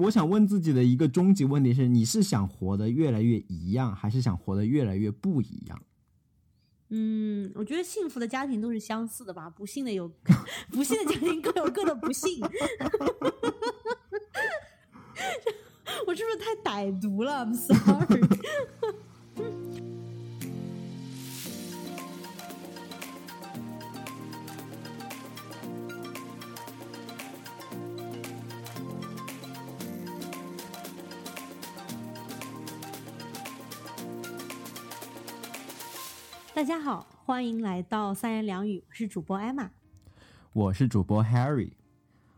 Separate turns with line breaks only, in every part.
我想问自己的一个终极问题是：你是想活得越来越一样，还是想活得越来越不一样？
嗯，我觉得幸福的家庭都是相似的吧，不幸的有 不幸的家庭各有各的不幸。我是不是太歹毒了？I'm sorry。大家好，欢迎来到三言两语，我是主播艾玛。
我是主播 Harry，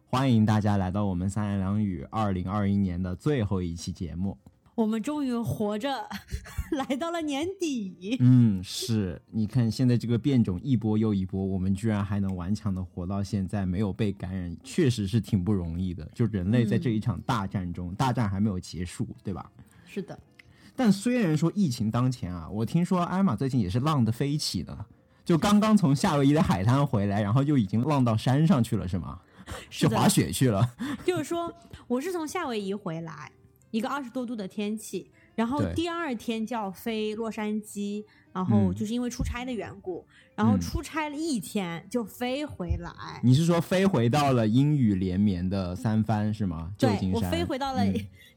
欢迎大家来到我们三言两语二零二一年的最后一期节目。
我们终于活着 来到了年底。
嗯，是，你看现在这个变种一波又一波，我们居然还能顽强的活到现在，没有被感染，确实是挺不容易的。就人类在这一场大战中，大战还没有结束，对吧？
是的。
但虽然说疫情当前啊，我听说艾玛最近也是浪得飞起的，就刚刚从夏威夷的海滩回来，然后就已经浪到山上去了，是吗？
是
滑雪去了。
就是说，我是从夏威夷回来，一个二十多度的天气，然后第二天就要飞洛杉矶，然后就是因为出差的缘故，然后出差了一天就飞回来。
你是说飞回到了阴雨连绵的三藩是吗？旧金
山。我飞回到了。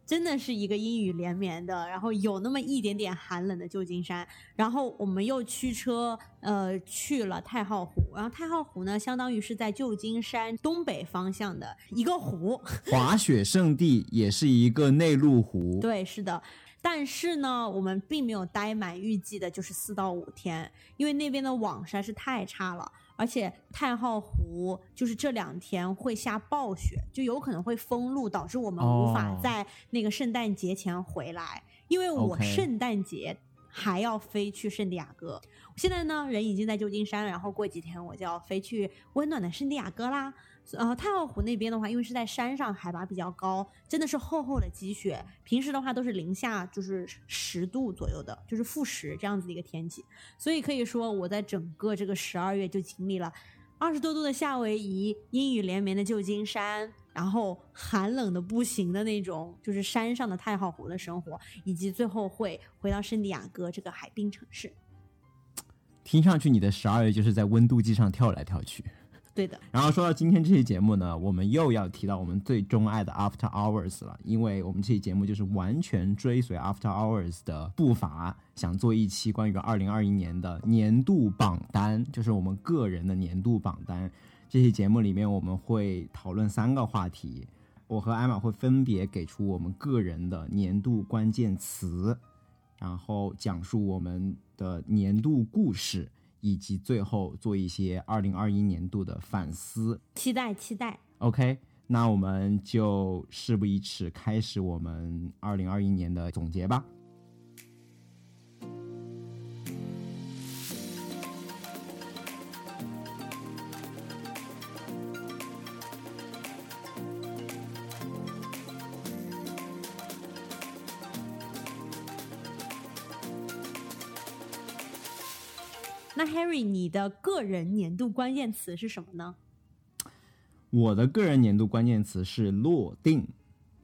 真的是一个阴雨连绵的，然后有那么一点点寒冷的旧金山，然后我们又驱车呃去了太浩湖，然后太浩湖呢，相当于是在旧金山东北方向的一个湖，
滑雪圣地，也是一个内陆湖。
对，是的，但是呢，我们并没有待满预计的就是四到五天，因为那边的网实在是太差了。而且太浩湖就是这两天会下暴雪，就有可能会封路，导致我们无法在那个圣诞节前回来。因为我圣诞节还要飞去圣地亚哥。现在呢，人已经在旧金山，然后过几天我就要飞去温暖的圣地亚哥啦。呃，太浩湖那边的话，因为是在山上，海拔比较高，真的是厚厚的积雪。平时的话都是零下就是十度左右的，就是负十这样子的一个天气。所以可以说，我在整个这个十二月就经历了二十多度的夏威夷、阴雨连绵的旧金山，然后寒冷的不行的那种，就是山上的太浩湖的生活，以及最后会回到圣地亚哥这个海滨城市。
听上去，你的十二月就是在温度计上跳来跳去。
对的，
然后说到今天这期节目呢，我们又要提到我们最钟爱的 After Hours 了，因为我们这期节目就是完全追随 After Hours 的步伐，想做一期关于二零二一年的年度榜单，就是我们个人的年度榜单。这期节目里面我们会讨论三个话题，我和艾玛会分别给出我们个人的年度关键词，然后讲述我们的年度故事。以及最后做一些二零二一年度的反思，
期待期待。
OK，那我们就事不宜迟，开始我们二零二一年的总结吧。
那 Harry，你的个人年度关键词是什么呢？
我的个人年度关键词是落定，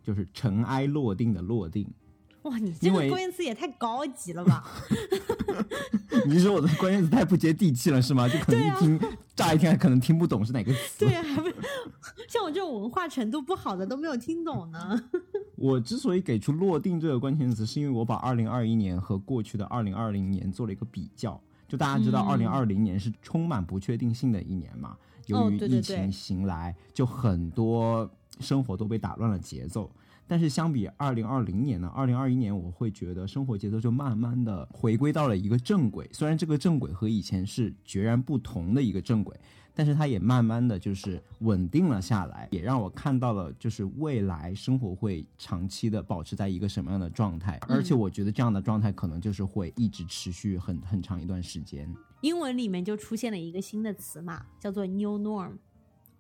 就是尘埃落定的落定。
哇，你这个关键词也太高级了吧！
你说我的关键词太不接地气了是吗？就可能一听，乍一听还可能听不懂是哪个词。
对啊，还不像我这种文化程度不好的都没有听懂呢。
我之所以给出落定这个关键词，是因为我把二零二一年和过去的二零二零年做了一个比较。就大家知道，二零二零年是充满不确定性的一年嘛。由于疫情袭来，就很多生活都被打乱了节奏。但是相比二零二零年呢，二零二一年我会觉得生活节奏就慢慢的回归到了一个正轨。虽然这个正轨和以前是截然不同的一个正轨。但是它也慢慢的就是稳定了下来，也让我看到了就是未来生活会长期的保持在一个什么样的状态，而且我觉得这样的状态可能就是会一直持续很很长一段时间。
英文里面就出现了一个新的词嘛，叫做 new norm，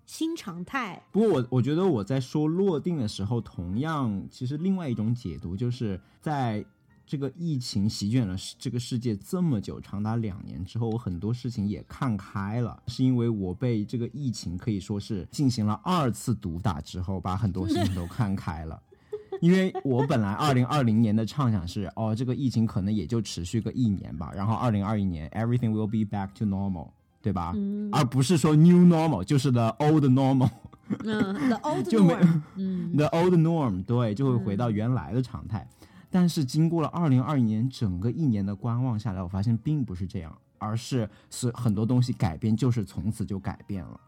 新常态。
不过我我觉得我在说落定的时候，同样其实另外一种解读就是在。这个疫情席卷了这个世界这么久，长达两年之后，我很多事情也看开了，是因为我被这个疫情可以说是进行了二次毒打之后，把很多事情都看开了。因为我本来二零二零年的畅想是，哦，这个疫情可能也就持续个一年吧，然后二零二一年 everything will be back to normal，对吧？而不是说 new normal，就是 the old normal。
嗯，the old
就没
norm，嗯
the old norm，对，就会回到原来的常态。但是经过了二零二一年整个一年的观望下来，我发现并不是这样，而是是很多东西改变就是从此就改变了。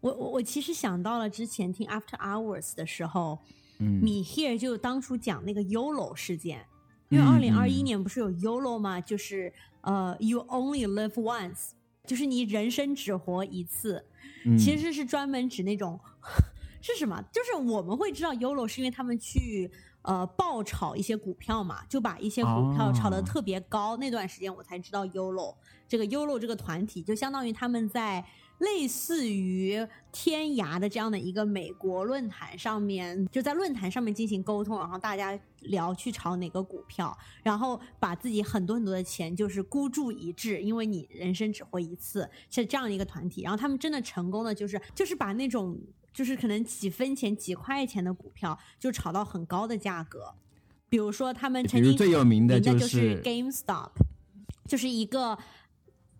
我我我其实想到了之前听 After Hours 的时候，
嗯
米 here 就当初讲那个 YOLO 事件，因为
嗯
二零二一年不是有 YOLO 吗？就是呃，You only live once，就是你人生只活一次。
嗯
其实是专门指那种 是什么？就是我们会知道 YOLO 是因为他们去呃爆炒一些股票嘛，就把一些股票炒得
哦
特别高。那段时间我才知道 YOLO 这个 YOLO 这个团体，就相当于他们在类似于天涯的这样的一个美国论坛上面，就在论坛上面进行沟通，然后大家聊去炒哪个股票，然后把自己很多很多的钱就是孤注一掷，因为你人生只活一次，是这样的一个团体。然后他们真的成功的就是就是把那种就是可能几分钱、几块钱的股票就炒到很高的价格，比如说他们曾经
最有名的就是
GameStop，就是一个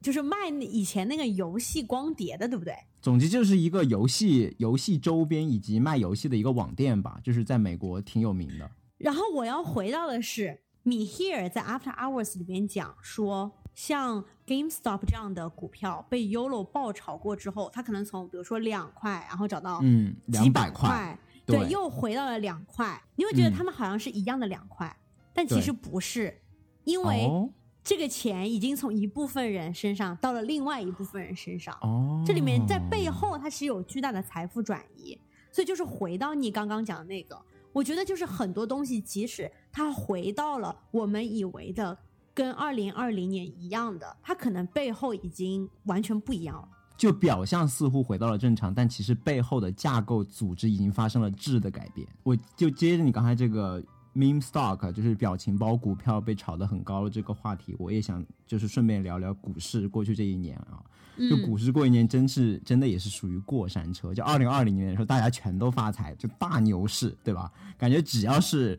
就是卖以前那个游戏光碟的，对不对？
总之就是一个游戏游戏周边以及卖游戏的一个网店吧，就是在美国挺有名的。
然后我要回到的是，米 here 在 After Hours 里面讲说，像 GameStop 这样的股票被 YOLO 爆炒过之后，它可能从比如说两块，然后涨到
嗯，
几
两
百
百块，
对，
对
又回到了两块。你会觉得
嗯
他们好像是一样的两块，但其实不是，因为
哦
这个钱已经从一部分人身上到了另外一部分人身上。
哦，
这里面在背后它是有巨大的财富转移，所以就是回到你刚刚讲的那个，我觉得就是很多东西，即使它回到了我们以为的跟二零二零年一样的，它可能背后已经完全不一样了。
就表象似乎回到了正常，但其实背后的架构组织已经发生了质的改变。我就接着你刚才这个 meme stock，就是表情包股票被炒得很高的这个话题，我也想就是顺便聊聊股市过去这一年啊。就
嗯
股市过一年真是真的也是属于过山车。就二零二零年的时候，大家全都发财，就大牛市，对吧？感觉只要是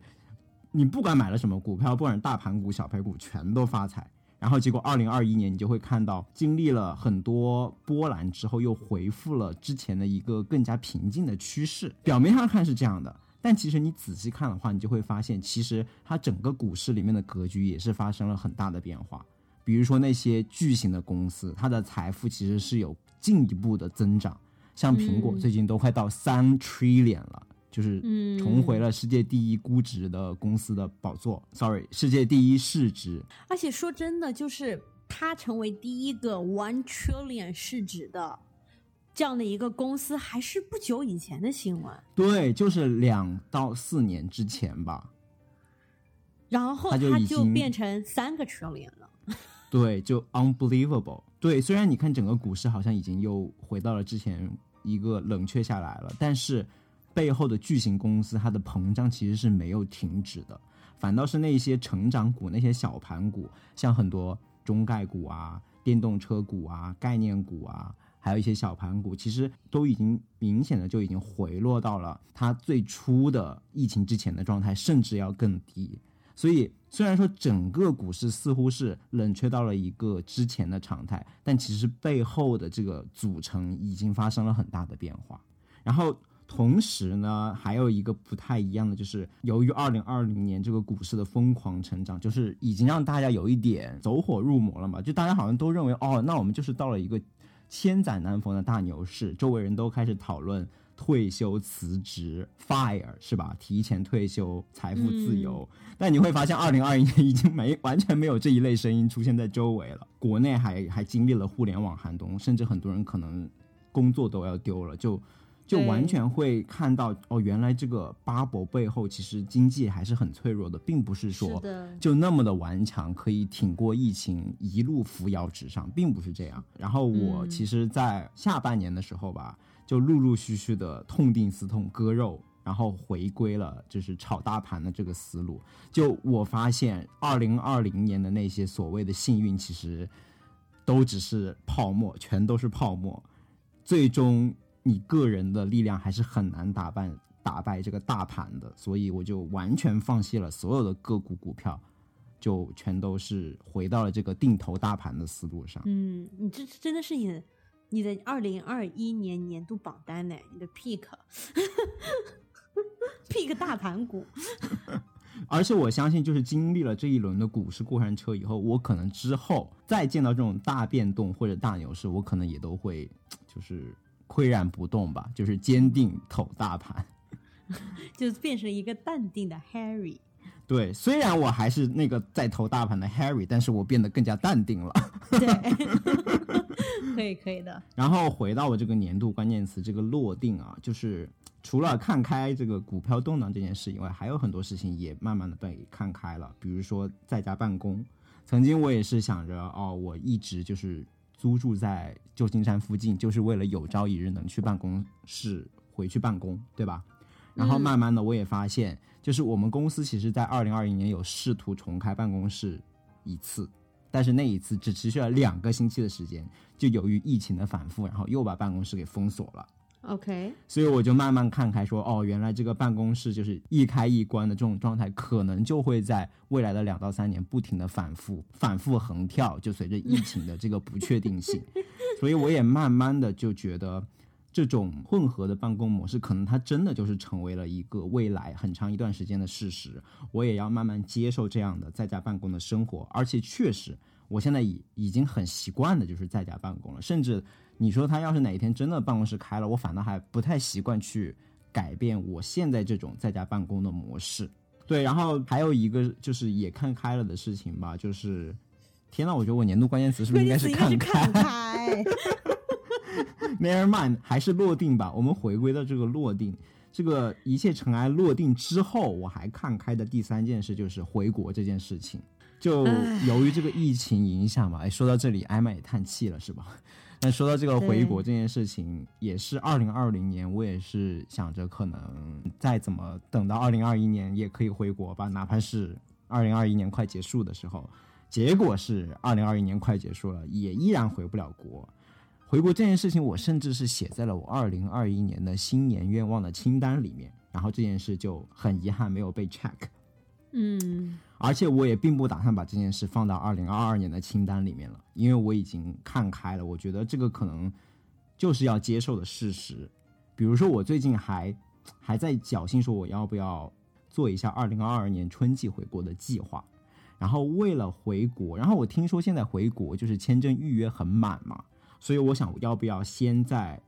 你不管买了什么股票，不管是大盘股、小盘股，全都发财。然后结果二零二一年，你就会看到经历了很多波澜之后，又回复了之前的一个更加平静的趋势。表面上看是这样的，但其实你仔细看的话，你就会发现，其实它整个股市里面的格局也是发生了很大的变化。比如说那些巨型的公司，它的财富其实是有进一步的增长，像苹果
嗯
最近都快到三 trillion 了。就是
嗯
重回了世界第一估值的公司的宝座。Sorry，世界第一市值。
而且说真的，就是它成为第一个 one trillion 市值的这样的一个公司，还是不久以前的新闻。
对，就是两到四年之前吧。
然后
它就
它就变成三个 trillion 了。
对，就 unbelievable。对，虽然你看整个股市好像已经又回到了之前一个冷却下来了，但是背后的巨型公司它的膨胀其实是没有停止的，反倒是那些成长股、那些小盘股，像很多中概股啊、电动车股啊、概念股啊。还有一些小盘股，其实都已经明显的就已经回落到了它最初的疫情之前的状态，甚至要更低。所以虽然说整个股市似乎是冷却到了一个之前的常态，但其实背后的这个组成已经发生了很大的变化。然后同时呢，还有一个不太一样的，就是由于二零二零年这个股市的疯狂成长，就是已经让大家有一点走火入魔了嘛，就大家好像都认为，哦，那我们就是到了一个千载难逢的大牛市，周围人都开始讨论。退休辞职，fire 是吧？提前退休，财富自由。但你会发现，二零二一年已经没完全没有这一类声音出现在周围了。国内还还经历了互联网寒冬，甚至很多人可能工作都要丢了，就就完全会看到哦，原来这个 bubble 背后其实经济还是很脆弱的，并不是说，就那么的顽强，可以挺过疫情，一路扶摇直上，并不是这样。然后我
嗯
其实，在下半年的时候吧，就陆陆续续的痛定思痛，割肉，然后回归了就是炒大盘的这个思路。就我发现，二零二零年的那些所谓的幸运，其实都只是泡沫，全都是泡沫。最终，你个人的力量还是很难打败打败这个大盘的，所以我就完全放弃了所有的个股股票，就全都是回到了这个定投大盘的思路上。
嗯，你这真的是你你的二零二一年年度榜单呢？你的 pick pick 大盘股。
而且我相信，就是经历了这一轮的股市过山车以后，我可能之后再见到这种大变动或者大牛市，我可能也都会就是岿然不动吧，就是坚定投大盘，
就变成一个淡定的 Harry。
对，虽然我还是那个在投大盘的 Harry，但是我变得更加淡定了。
对，可以可以的。
然后回到我这个年度关键词这个落定啊，就是。除了看开这个股票动荡这件事以外，还有很多事情也慢慢的被看开了。比如说在家办公，曾经我也是想着，哦，我一直就是租住在旧金山附近，就是为了有朝一日能去办公室回去办公，对吧？然后慢慢的我也发现，就是我们公司其实在二零二一年有试图重开办公室一次，但是那一次只持续了两个星期的时间，就由于疫情的反复，然后又把办公室给封锁了。
OK，
所以我就慢慢看开，说哦，原来这个办公室就是一开一关的这种状态，可能就会在未来的两到三年不停的反复、反复横跳，就随着疫情的这个不确定性。所以我也慢慢的就觉得，这种混合的办公模式，可能它真的就是成为了一个未来很长一段时间的事实。我也要慢慢接受这样的在家办公的生活，而且确实，我现在已已经很习惯的就是在家办公了，甚至。你说他要是哪一天真的办公室开了，我反倒还不太习惯去改变我现在这种在家办公的模式。对，然后还有一个就是也看开了的事情吧，就是天呐，我觉得我年度关键词是不是应该是看
开？
Never mind，还是落定吧。我们回归到这个落定，这个一切尘埃落定之后，我还看开的第三件事就是回国这件事情。就由于这个疫情影响嘛，哎，说到这里，艾玛也叹气了，是吧？但说到这个回国这件事情，也是二零二零年，我也是想着可能再怎么等到二零二一年也可以回国吧，哪怕是二零二一年快结束的时候。结果是二零二一年快结束了，也依然回不了国。回国这件事情，我甚至是写在了我二零二一年的新年愿望的清单里面，然后这件事就很遗憾没有被 check。
嗯。
而且我也并不打算把这件事放到二零二二年的清单里面了，因为我已经看开了。我觉得这个可能就是要接受的事实。比如说，我最近还还在侥幸说我要不要做一下二零二二年春季回国的计划。然后为了回国，然后我听说现在回国就是签证预约很满嘛，所以我想要不要先在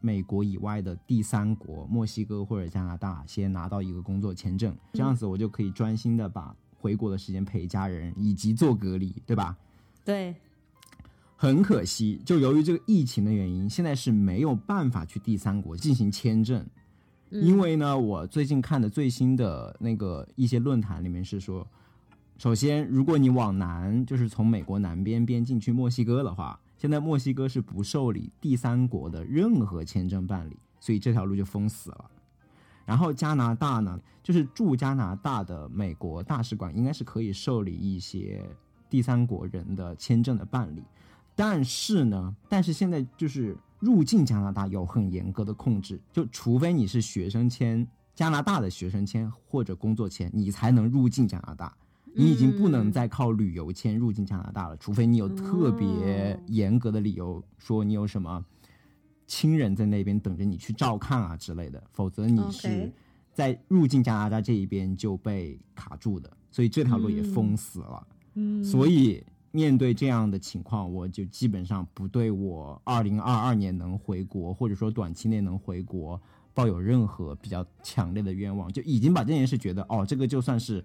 美国以外的第三国墨西哥或者加拿大先拿到一个工作签证，这样子我就可以专心的把。回国的时间陪家人以及做隔离，对吧？
对。
很可惜，就由于这个疫情的原因，现在是没有办法去第三国进行签证。因为呢，我最近看的最新的那个一些论坛里面是说，首先，如果你往南，就是从美国南边边境去墨西哥的话，现在墨西哥是不受理第三国的任何签证办理，所以这条路就封死了。然后加拿大呢，就是驻加拿大的美国大使馆应该是可以受理一些第三国人的签证的办理，但是呢，但是现在就是入境加拿大有很严格的控制，就除非你是学生签加拿大的学生签或者工作签，你才能入境加拿大，你已经不能再靠旅游签入境加拿大了，除非你有特别严格的理由，说你有什么。亲人在那边等着你去照看啊之类的，否则你是在入境加拿大这一边就被卡住的，所以这条路也封死了。
嗯，
所以面对这样的情况，我就基本上不对我二零二二年能回国，或者说短期内能回国抱有任何比较强烈的愿望，就已经把这件事觉得哦，这个就算是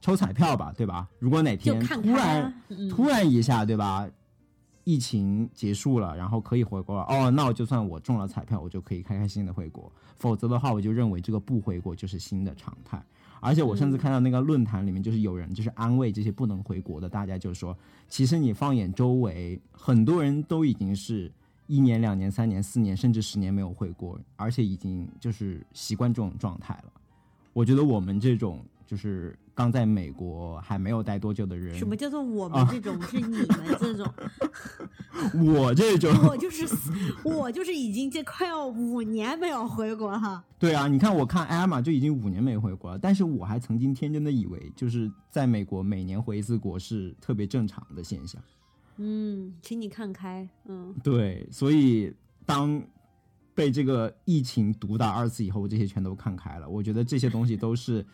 抽彩票吧，对吧？如果哪天突然突然一下，对吧？疫情结束了，然后可以回国了。哦，那我就算我中了彩票，我就可以开开心心的回国。否则的话，我就认为这个不回国就是新的常态。而且我甚至看到那个论坛里面，就是有人就是安慰这些不能回国的大家，就说，其实你放眼周围，很多人都已经是一年、两年、三年、四年，甚至十年没有回国，而且已经就是习惯这种状态了。我觉得我们这种就是。刚在美国还没有待多久的人。
什么叫做我们这种？是你们这种？
我这种，
我就是我就是已经这快要五年没有回国哈。
对啊，你看我看艾玛就已经五年没回国了，但是我还曾经天真的以为，就是在美国每年回一次国是特别正常的现象。
嗯，请你看开。嗯，
对，所以当被这个疫情毒打二次以后，这些全都看开了。我觉得这些东西都是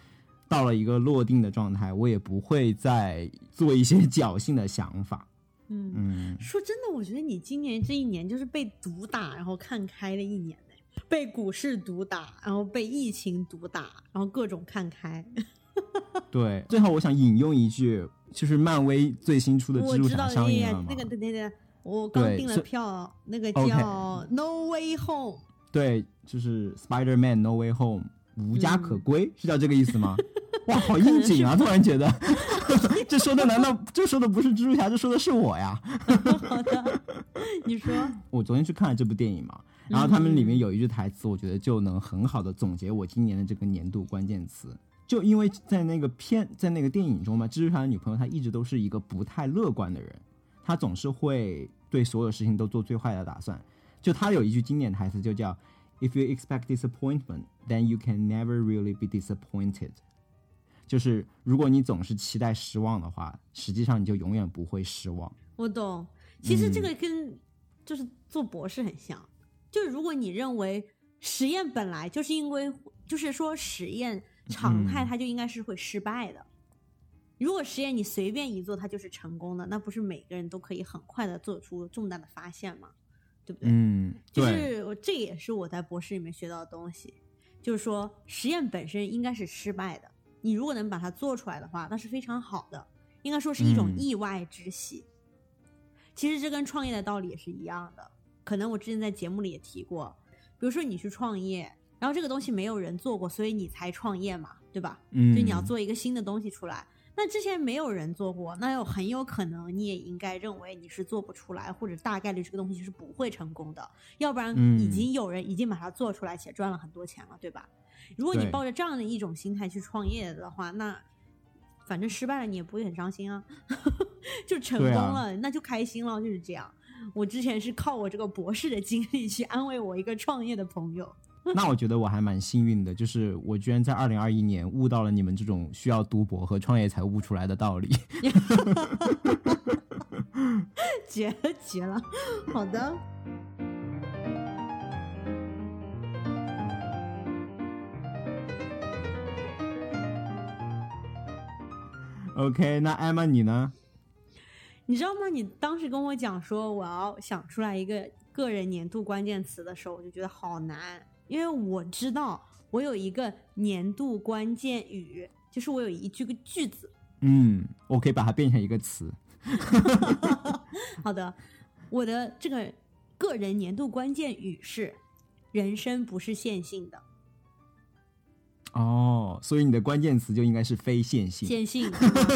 到了一个落定的状态，我也不会再做一些侥幸的想法。
嗯嗯，说真的，我觉得你今年这一年就是被毒打，然后看开了一年呢。被股市毒打，然后被疫情毒打，然后各种看开。
对，最后我想引用一句。就是漫威最新出的蜘蛛侠上映了
那个对对对，我刚订了票，那个叫《No Way Home》。
对，就是 Spider-Man No Way Home，无家可归，是叫这个意思吗？哇，好应景啊！突然觉得，这说的难道这说的不是蜘蛛侠，这说的是我呀？
好的，你说。
我昨天去看了这部电影嘛，然后他们里面有一句台词，我觉得就能很好的总结我今年的这个年度关键词。就因为在那个片在那个电影中嘛，蜘蛛侠的女朋友她一直都是一个不太乐观的人，她总是会对所有事情都做最坏的打算。就她有一句经典台词，就叫 "If you expect disappointment, then you can never really be disappointed." 就是如果你总是期待失望的话，实际上你就永远不会失望。
我懂，其实这个跟就是做博士很像。就如果你认为实验本来就是因为就是说实验。常态它就应该是会失败的。如果实验你随便一做，它就是成功的，那不是每个人都可以很快的做出重大的发现吗？对不对？
嗯，
就是我这也是我在博士里面学到的东西，就是说实验本身应该是失败的，你如果能把它做出来的话，那是非常好的，应该说是一种意外之喜。其实这跟创业的道理也是一样的，可能我之前在节目里也提过，比如说你去创业。然后这个东西没有人做过，所以你才创业嘛，对吧？
嗯，
就你要做一个新的东西出来。那之前没有人做过，那又很有可能你也应该认为你是做不出来，或者大概率这个东西是不会成功的。要不然已经有人已经把它做出来且赚了很多钱了，对吧？如果你抱着这样的一种心态去创业的话，那反正失败了你也不会很伤心啊，就成功了那就开心了，就是这样。我之前是靠我这个博士的经历去安慰我一个创业的朋友。
那我觉得我还蛮幸运的，就是我居然在二零二一年悟到了你们这种需要读博和创业才悟出来的道理。
绝了绝了，好的。
OK，那艾玛你呢？
你知道吗？你当时跟我讲说我要想出来一个个人年度关键词的时候，我就觉得好难。因为我知道我有一个年度关键语，就是我有一句个句子。
嗯，我可以把它变成一个词。
好的，我的这个个人年度关键语是：人生不是线性的。
哦，所以你的关键词就应该是非线性。
线性。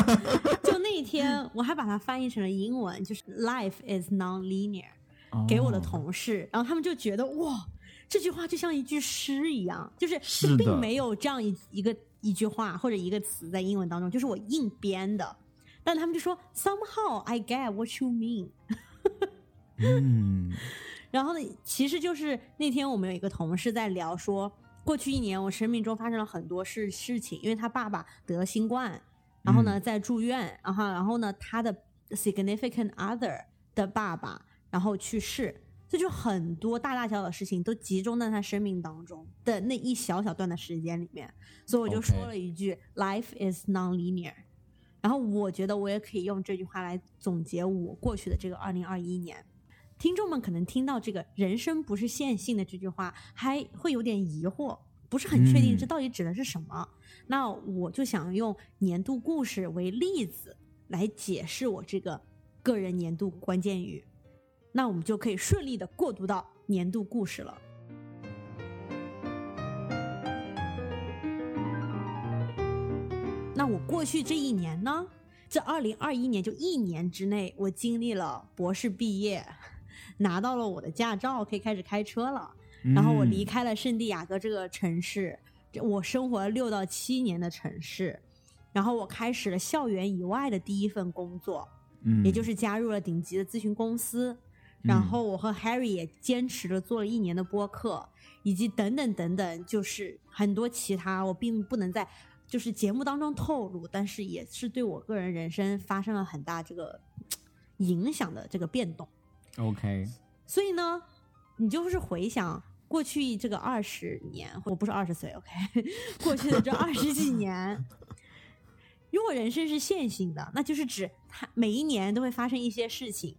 就那一天，我还把它翻译成了英文，就是 “Life is non-linear”，给我的同事，然后他们就觉得哇。这句话就像一句诗一样，就是并没有这样一一个一句话或者一个词在英文当中，就是我硬编的。但他们就说 somehow I get what you mean。
嗯，
然后呢，其实就是那天我们有一个同事在聊说，过去一年我生命中发生了很多事事情，因为他爸爸得了新冠，然后呢在住院，然后然后呢他的 significant other 的爸爸然后去世。这就很多大大小小的事情都集中在他生命当中的那一小小段的时间里面，所以我就说了一句 “Life is non-linear”。然后我觉得我也可以用这句话来总结我过去的这个二零二一年。听众们可能听到这个“人生不是线性的”这句话，还会有点疑惑，不是很确定这到底指的是什么。那我就想用年度故事为例子来解释我这个个人年度关键语。那我们就可以顺利的过渡到年度故事了。那我过去这一年呢？这二零二一年就一年之内，我经历了博士毕业，拿到了我的驾照，可以开始开车了。然后我离开了圣地亚哥这个城市，我生活了六到七年的城市，然后我开始了校园以外的第一份工作，
嗯，
也就是加入了顶级的咨询公司。然后我和 Harry 也坚持着做了一年的播客，以及等等等等，就是很多其他我并不能在就是节目当中透露，但是也是对我个人人生发生了很大这个影响的这个变动。
OK，
所以呢，你就是回想过去这个二十年，我不是二十岁，OK，过去的这二十几年，如果人生是线性的，那就是指它每一年都会发生一些事情，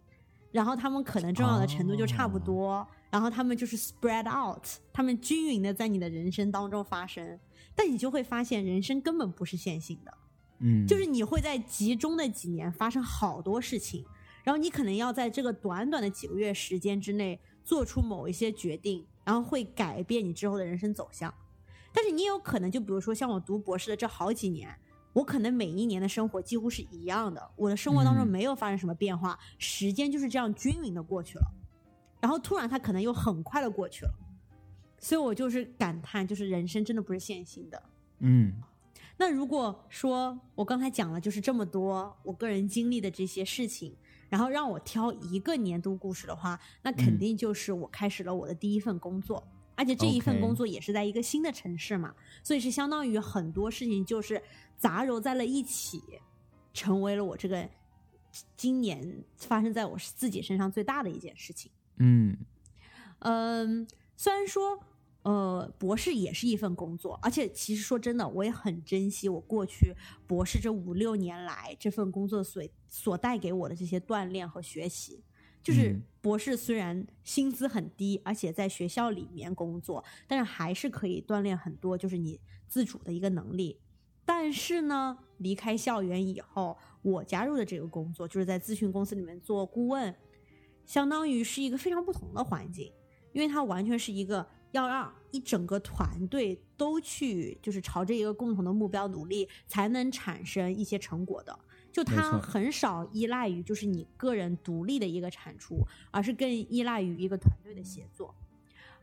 然后他们可能重要的程度就差不多，然后他们就是 spread out，他们均匀的在你的人生当中发生，但你就会发现人生根本不是线性的。
嗯，
就是你会在集中的几年发生好多事情，然后你可能要在这个短短的几个月时间之内做出某一些决定，然后会改变你之后的人生走向。但是你也有可能，就比如说像我读博士的这好几年，我可能每一年的生活几乎是一样的，我的生活当中
嗯。
没有发生什么变化，时间就是这样均匀的过去了，然后突然它可能又很快的过去了，所以我就是感叹，就是人生真的不是线性的。
嗯。
那如果说我刚才讲了就是这么多我个人经历的这些事情，然后让我挑一个年度故事的话，那肯定就是我开始了我的第一份工作，而且这一份工作也是在一个新的城市嘛，所以是相当于很多事情就是杂糅在了一起，成为了我这个今年发生在我自己身上最大的一件事情。
嗯
嗯，虽然说，呃，博士也是一份工作，而且其实说真的，我也很珍惜我过去博士这五六年来这份工作所所带给我的这些锻炼和学习。就是
嗯
博士虽然薪资很低，而且在学校里面工作，但是还是可以锻炼很多，就是你自主的一个能力。但是呢，离开校园以后，我加入的这个工作就是在咨询公司里面做顾问，相当于是一个非常不同的环境。因为它完全是一个要让一整个团队都去就是朝着一个共同的目标努力，才能产生一些成果的。就它很少依赖于就是你个人独立的一个产出，而是更依赖于一个团队的协作。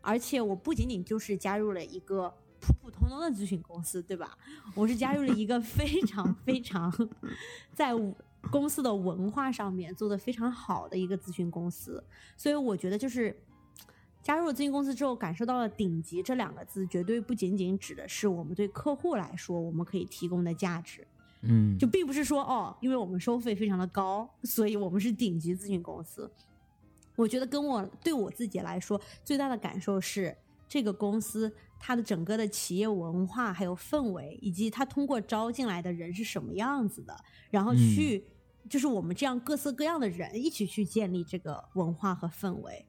而且我不仅仅就是加入了一个普普通通的咨询公司，对吧？我是加入了一个非常非常在公司的文化上面做的非常好的一个咨询公司，所以我觉得就是加入了咨询公司之后，感受到了“顶级”这两个字，绝对不仅仅指的是我们对客户来说我们可以提供的价值，
嗯，
就并不是说哦，因为我们收费非常的高，所以我们是顶级咨询公司。我觉得跟我对我自己来说最大的感受是，这个公司它的整个的企业文化还有氛围，以及它通过招进来的人是什么样子的，然后
嗯
去、就是我们这样各色各样的人一起去建立这个文化和氛围，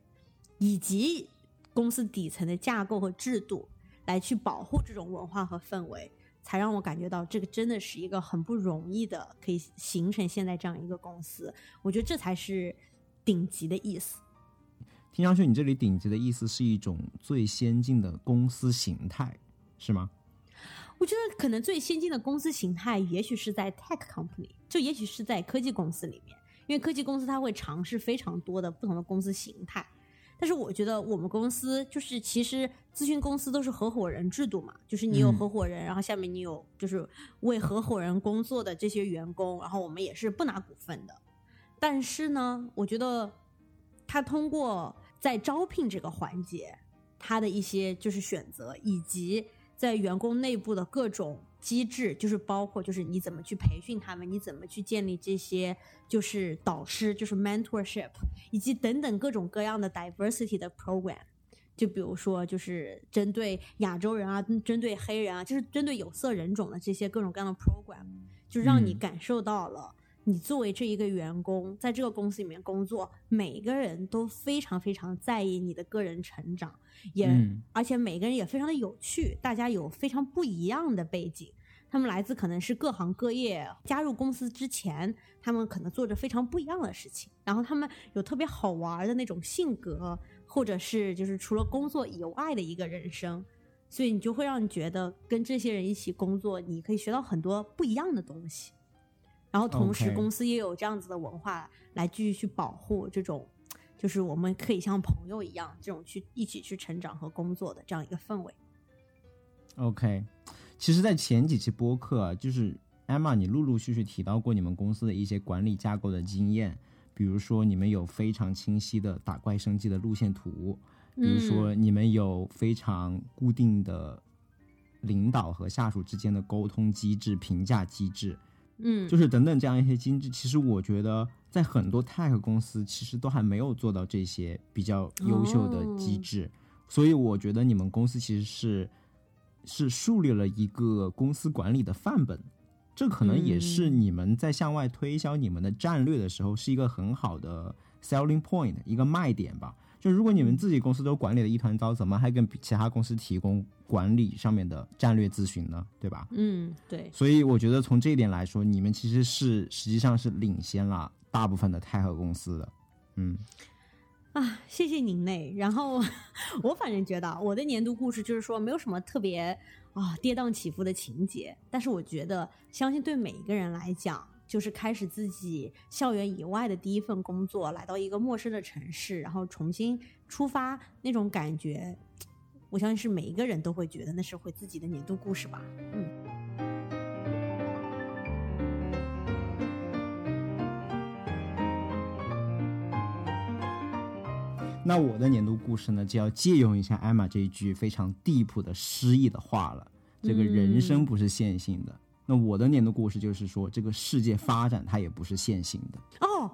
以及公司底层的架构和制度来去保护这种文化和氛围。才让我感觉到这个真的是一个很不容易的，可以形成现在这样一个公司。我觉得这才是顶级的意思。
听上去你这里顶级的意思是一种最先进的公司形态，是吗？
我觉得可能最先进的公司形态，也许是在 tech company，就也许是在科技公司里面，因为科技公司它会尝试非常多的不同的公司形态。但是我觉得我们公司就是，其实咨询公司都是合伙人制度嘛，就是你有
嗯
合伙人，然后下面你有就是为合伙人工作的这些员工，然后我们也是不拿股份的。但是呢，我觉得他通过在招聘这个环节，他的一些就是选择，以及在员工内部的各种机制，就是包括就是你怎么去培训他们，你怎么去建立这些就是导师，就是 mentorship，以及等等各种各样的 diversity 的 program。就比如说，就是针对亚洲人啊，针对黑人啊，就是针对有色人种的这些各种各样的 program，就让你
嗯
感受到了，你作为这一个员工，在这个公司里面工作，每个人都非常非常在意你的个人成长，也、
嗯
而且每个人也非常的有趣，大家有非常不一样的背景。他们来自可能是各行各业，加入公司之前，他们可能做着非常不一样的事情，然后他们有特别好玩的那种性格，或者是就是除了工作以外的一个人生，所以你就会让你觉得跟这些人一起工作，你可以学到很多不一样的东西。然后同时，公司也有这样子的文化来继续去保护这种，就是我们可以像朋友一样，这种去一起去成长和工作的这样一个氛围。
OK，其实，在前几期播客啊，就是 Emma，你陆陆续续提到过你们公司的一些管理架构的经验，比如说你们有非常清晰的打怪升级的路线图，比如说你们有非常固定的领导和下属之间的沟通机制、评价机制，
嗯，
就是等等这样一些机制。其实我觉得在很多 tech 公司其实都还没有做到这些比较优秀的机制，所以我觉得你们公司其实是。是树立了一个公司管理的范本，这可能也是你们在向外推销你们的战略的时候是一个很好的 selling point，一个卖点吧。就如果你们自己公司都管理的一团糟，怎么还跟其他公司提供管理上面的战略咨询呢？对吧？
嗯，对。
所以我觉得从这一点来说，你们其实是实际上是领先了大部分的泰和公司的。嗯。
啊，谢谢您嘞。然后 我反正觉得我的年度故事就是说没有什么特别啊跌宕起伏的情节，但是我觉得相信对每一个人来讲，就是开始自己校园以外的第一份工作，来到一个陌生的城市，然后重新出发那种感觉，我相信是每一个人都会觉得那是会自己的年度故事吧。嗯。
那我的年度故事呢，就要借用一下艾玛这一句非常地铺的诗意的话了。这个人生不是线性的。那我的年度故事就是说，这个世界发展它也不是线性的。
哦，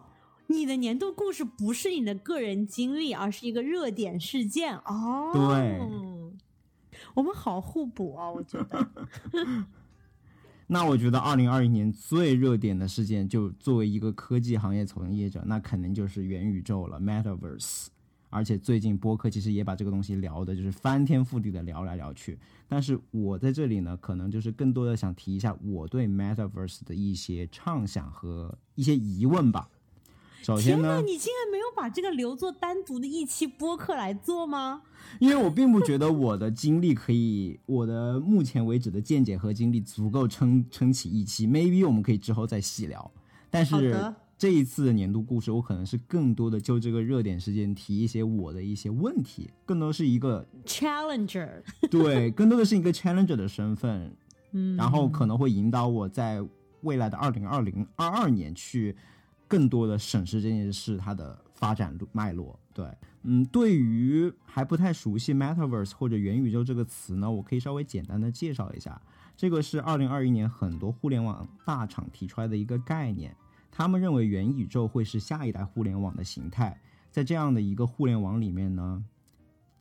你的年度故事不是你的个人经历，而是一个热点事件。哦，
对，
我们好互补啊，我觉得。
那我觉得二零二一年最热点的事件，就作为一个科技行业从业者，那肯定就是元宇宙了，Metaverse。而且最近播客其实也把这个东西聊的，就是翻天覆地的聊来聊去。但是我在这里呢，可能就是更多的想提一下我对 Metaverse 的一些畅想和一些疑问吧。首先呢，
你竟然没有把这个留作单独的一期播客来做吗？
因为我并不觉得我的经历可以，我的目前为止的见解和经历足够撑撑起一期。Maybe 我们可以之后再细聊。但是。这一次的年度故事，我可能是更多的就这个热点事件提一些我的一些问题，更多是一个
challenger，
对，更多的是一个 challenger 的身份，
嗯，
然后可能会引导我在未来的二零二零二二年去更多的审视这件事它的发展路脉络。对，嗯，对于还不太熟悉 metaverse 或者元宇宙这个词呢，我可以稍微简单的介绍一下，这个是二零二一年很多互联网大厂提出来的一个概念。他们认为元宇宙会是下一代互联网的形态，在这样的一个互联网里面呢，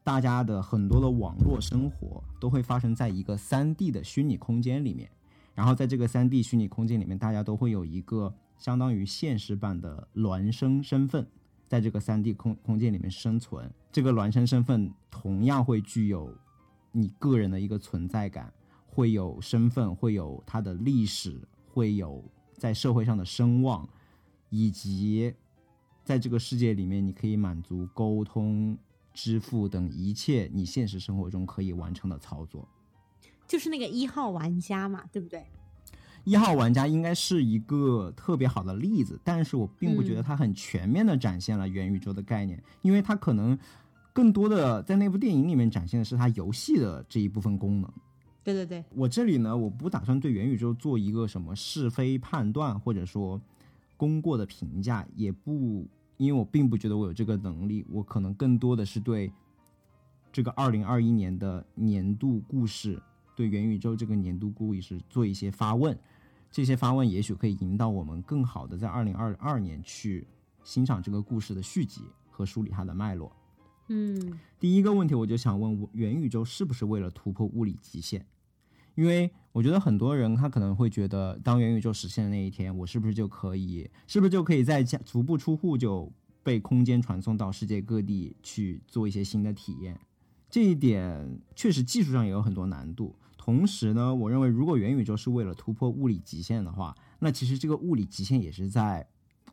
大家的很多的网络生活都会发生在一个三 D 的虚拟空间里面，然后在这个三 D 虚拟空间里面，大家都会有一个相当于现实版的孪生身份，在这个三 D 空空间里面生存。这个孪生身份同样会具有你个人的一个存在感，会有身份，会有它的历史，会有。在社会上的声望，以及在这个世界里面，你可以满足沟通、支付等一切你现实生活中可以完成的操作，
就是那个一号玩家嘛，对不对？
一号玩家应该是一个特别好的例子，但是我并不觉得它很全面的展现了元宇宙的概念，因为它可能更多的在那部电影里面展现的是它游戏的这一部分功能。
对对对，
我这里呢，我不打算对元宇宙做一个什么是非判断，或者说功过的评价，也不，因为我并不觉得我有这个能力，我可能更多的是对这个二零二一年的年度故事，对元宇宙这个年度故事做一些发问，这些发问也许可以引导我们更好的在二零二二年去欣赏这个故事的续集和梳理它的脉络。
嗯，
第一个问题我就想问，元宇宙是不是为了突破物理极限？因为我觉得很多人他可能会觉得，当元宇宙实现的那一天，我是不是就可以，是不是就可以在家足不出户就被空间传送到世界各地去做一些新的体验？这一点确实技术上也有很多难度。同时呢，我认为如果元宇宙是为了突破物理极限的话，那其实这个物理极限也是在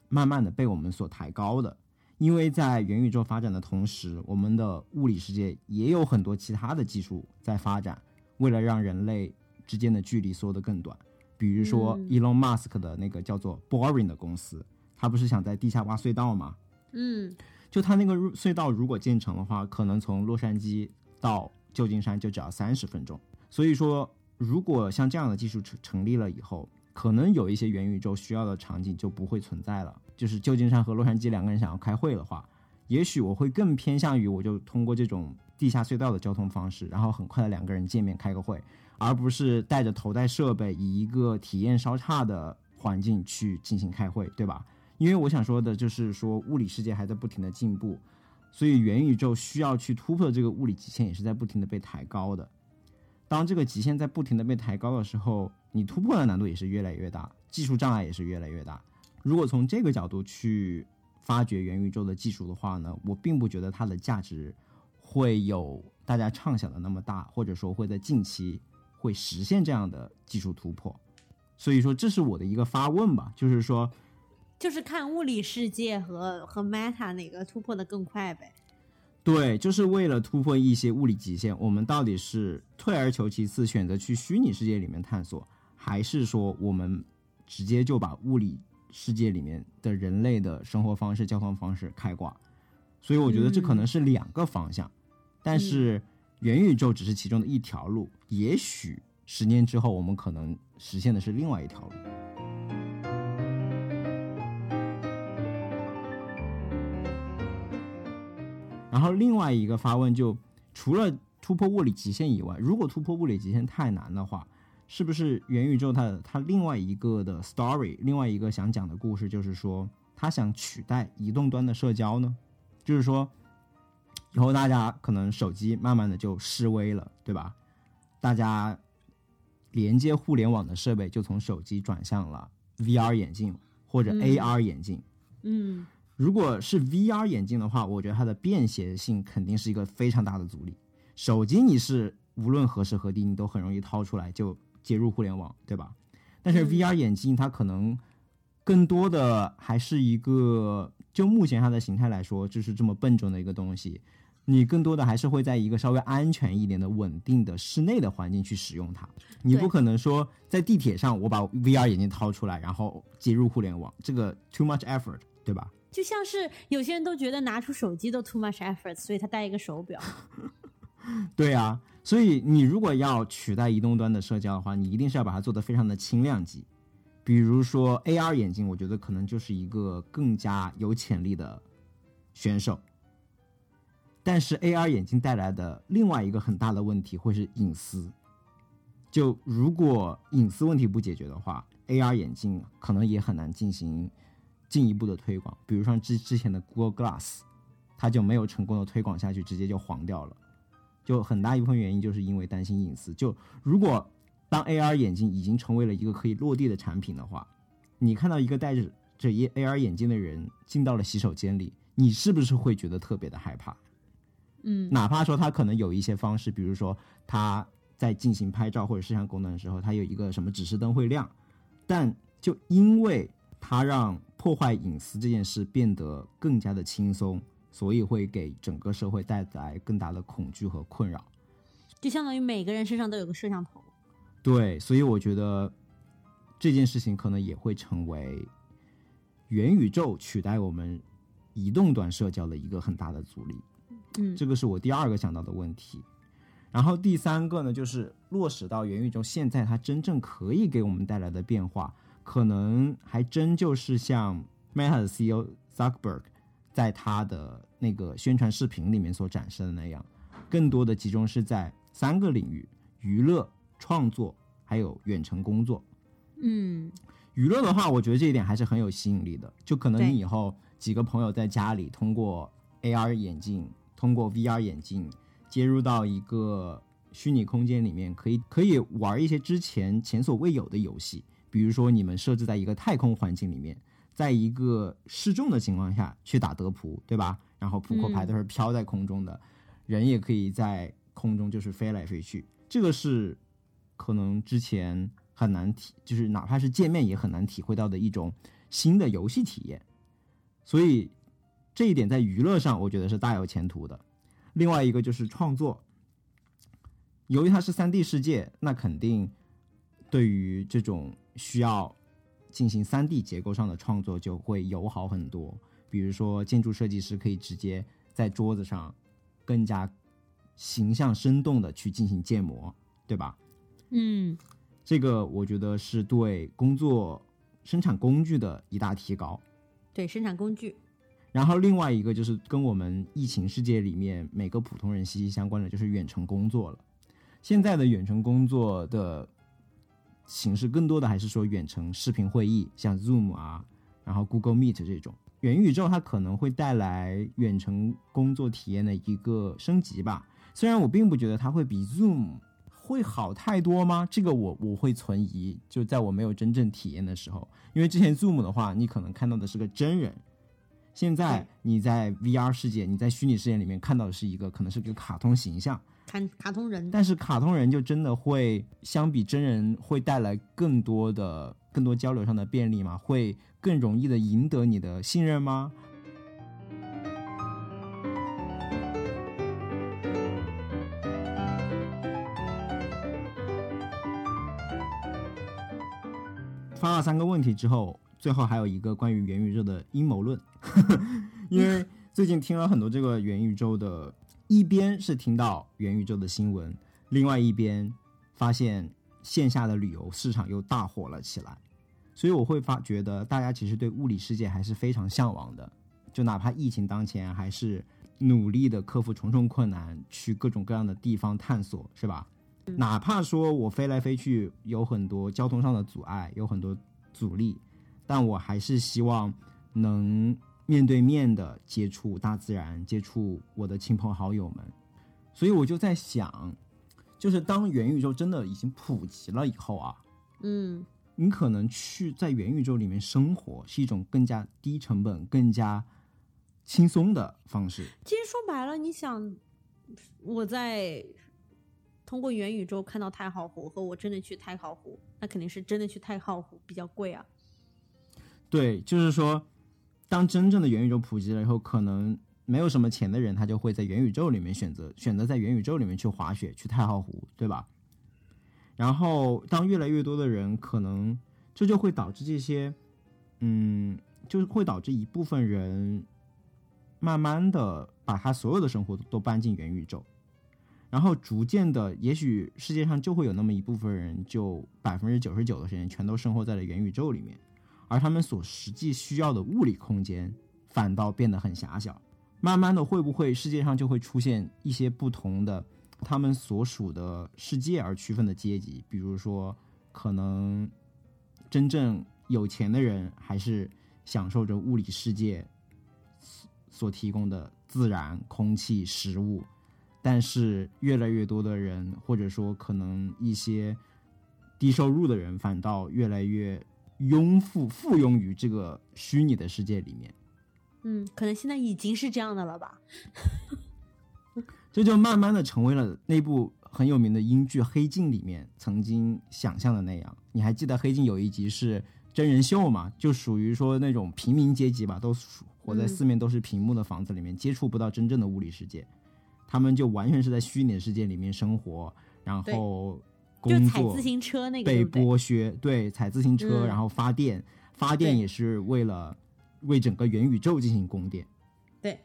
慢慢的被我们所抬高的。因为在元宇宙发展的同时，我们的物理世界也有很多其他的技术在发展。为了让人类之间的距离缩得更短，比如说 Elon Musk 的那个叫做 Boring 的公司，他不是想在地下挖隧道吗？
嗯，
就他那个隧道如果建成的话，可能从洛杉矶到旧金山就只要三十分钟。所以说，如果像这样的技术成成立了以后，可能有一些元宇宙需要的场景就不会存在了。就是旧金山和洛杉矶两个人想要开会的话，也许我会更偏向于我就通过这种地下隧道的交通方式，然后很快的两个人见面开个会，而不是带着头戴设备以一个体验稍差的环境去进行开会，对吧？因为我想说的就是说物理世界还在不停的进步，所以元宇宙需要去突破这个物理极限也是在不停的被抬高的。当这个极限在不停的被抬高的时候，你突破的难度也是越来越大，技术障碍也是越来越大。如果从这个角度去发掘元宇宙的技术的话呢，我并不觉得它的价值会有大家畅想的那么大，或者说会在近期会实现这样的技术突破。所以说，这是我的一个发问吧，就是说，
就是看物理世界和和 Meta 哪个突破的更快呗。
对，就是为了突破一些物理极限，我们到底是退而求其次，选择去虚拟世界里面探索，还是说我们直接就把物理？世界里面的人类的生活方式、交通方式开挂，所以我觉得这可能是两个方向，但是元宇宙只是其中的一条路，也许十年之后我们可能实现的是另外一条路。然后另外一个发问就，除了突破物理极限以外，如果突破物理极限太难的话。是不是元宇宙它它另外一个的 story，另外一个想讲的故事就是说，它想取代移动端的社交呢？就是说，以后大家可能手机慢慢的就式微了，对吧？大家连接互联网的设备就从手机转向了 VR 眼镜或者 AR 眼镜。
嗯，
如果是 VR 眼镜的话，我觉得它的便携性肯定是一个非常大的阻力。手机你是无论何时何地你都很容易掏出来就。接入互联网，对吧？但是 VR 眼镜它可能更多的还是一个，就目前它的形态来说，就是这么笨重的一个东西。你更多的还是会在一个稍微安全一点的、稳定的室内的环境去使用它。你不可能说在地铁上我把 VR 眼镜掏出来，然后接入互联网，这个 too much effort，对吧？
就像是有些人都觉得拿出手机都 too much effort，所以他戴一个手表。
对啊。所以，你如果要取代移动端的社交的话，你一定是要把它做得非常的轻量级。比如说 AR 眼镜，我觉得可能就是一个更加有潜力的选手。但是 AR 眼镜带来的另外一个很大的问题会是隐私。就如果隐私问题不解决的话，AR 眼镜可能也很难进行进一步的推广。比如说之之前的 Google Glass，它就没有成功的推广下去，直接就黄掉了。就很大一部分原因就是因为担心隐私。就如果当 AR 眼镜已经成为了一个可以落地的产品的话，你看到一个戴着这 AR 眼镜的人进到了洗手间里，你是不是会觉得特别的害怕？
嗯，
哪怕说他可能有一些方式，比如说他在进行拍照或者摄像功能的时候，他有一个什么指示灯会亮，但就因为它让破坏隐私这件事变得更加的轻松。所以会给整个社会带来更大的恐惧和困扰，
就相当于每个人身上都有个摄像头。
对，所以我觉得这件事情可能也会成为元宇宙取代我们移动端社交的一个很大的阻力。
嗯，
这个是我第二个想到的问题。然后第三个呢，就是落实到元宇宙现在它真正可以给我们带来的变化，可能还真就是像 Meta 的 CEO Zuckerberg。在他的那个宣传视频里面所展示的那样，更多的集中是在三个领域：娱乐、创作，还有远程工作。
嗯，
娱乐的话，我觉得这一点还是很有吸引力的。就可能你以后几个朋友在家里，通过 AR 眼镜，通过 VR 眼镜，接入到一个虚拟空间里面，可以可以玩一些之前前所未有的游戏，比如说你们设置在一个太空环境里面。在一个失重的情况下去打德扑，对吧？然后扑克牌都是飘在空中的，人也可以在空中就是飞来飞去。这个是可能之前很难体，就是哪怕是见面也很难体会到的一种新的游戏体验。所以这一点在娱乐上，我觉得是大有前途的。另外一个就是创作，由于它是三 D 世界，那肯定对于这种需要。进行三 D 结构上的创作就会友好很多，比如说建筑设计师可以直接在桌子上更加形象生动的去进行建模，对吧？
嗯，
这个我觉得是对工作生产工具的一大提高。
对生产工具。
然后另外一个就是跟我们疫情世界里面每个普通人息息相关的，就是远程工作了。现在的远程工作的形式更多的还是说远程视频会议，像 Zoom 啊，然后 Google Meet 这种。元宇宙它可能会带来远程工作体验的一个升级吧。虽然我并不觉得它会比 Zoom 会好太多吗？这个我我会存疑。就在我没有真正体验的时候，因为之前 Zoom 的话，你可能看到的是个真人。现在你在 VR 世界，你在虚拟世界里面看到的是一个可能是个卡通形象，
卡卡通人。
但是卡通人就真的会相比真人会带来更多的、更多交流上的便利吗？会更容易的赢得你的信任吗？发了三个问题之后。最后还有一个关于元宇宙的阴谋论，因为最近听了很多这个元宇宙的，一边是听到元宇宙的新闻，另外一边发现线下的旅游市场又大火了起来，所以我会发觉得大家其实对物理世界还是非常向往的，就哪怕疫情当前，还是努力的克服重重困难，去各种各样的地方探索，是吧？哪怕说我飞来飞去有很多交通上的阻碍，有很多阻力。但我还是希望能面对面的接触大自然，接触我的亲朋好友们，所以我就在想，就是当元宇宙真的已经普及了以后啊，
嗯，
你可能去在元宇宙里面生活是一种更加低成本、更加轻松的方式。
其实说白了，你想我在通过元宇宙看到太浩湖，和我真的去太浩湖，那肯定是真的去太浩湖比较贵啊。
对，就是说，当真正的元宇宙普及了以后，可能没有什么钱的人，他就会在元宇宙里面选择选择在元宇宙里面去滑雪，去太浩湖，对吧？然后，当越来越多的人，可能这就会导致这些，嗯，就是会导致一部分人慢慢的把他所有的生活都搬进元宇宙，然后逐渐的，也许世界上就会有那么一部分人，就百分之九十九的时间全都生活在了元宇宙里面。而他们所实际需要的物理空间反倒变得很狭小，慢慢的会不会世界上就会出现一些不同的他们所属的世界而区分的阶级？比如说，可能真正有钱的人还是享受着物理世界所提供的自然、空气、食物，但是越来越多的人，或者说可能一些低收入的人，反倒越来越。拥附附庸于这个虚拟的世界里面，
嗯，可能现在已经是这样的了吧？
这就慢慢的成为了那部很有名的英剧《黑镜》里面曾经想象的那样。你还记得《黑镜》有一集是真人秀嘛？就属于说那种平民阶级吧，都活在四面都是屏幕的房子里面，接触不到真正的物理世界，他们就完全是在虚拟世界里面生活，然后。
就踩自行车那个
被剥削，对，踩自行车，然后发电，发电也是为了为整个元宇宙进行供电。
对。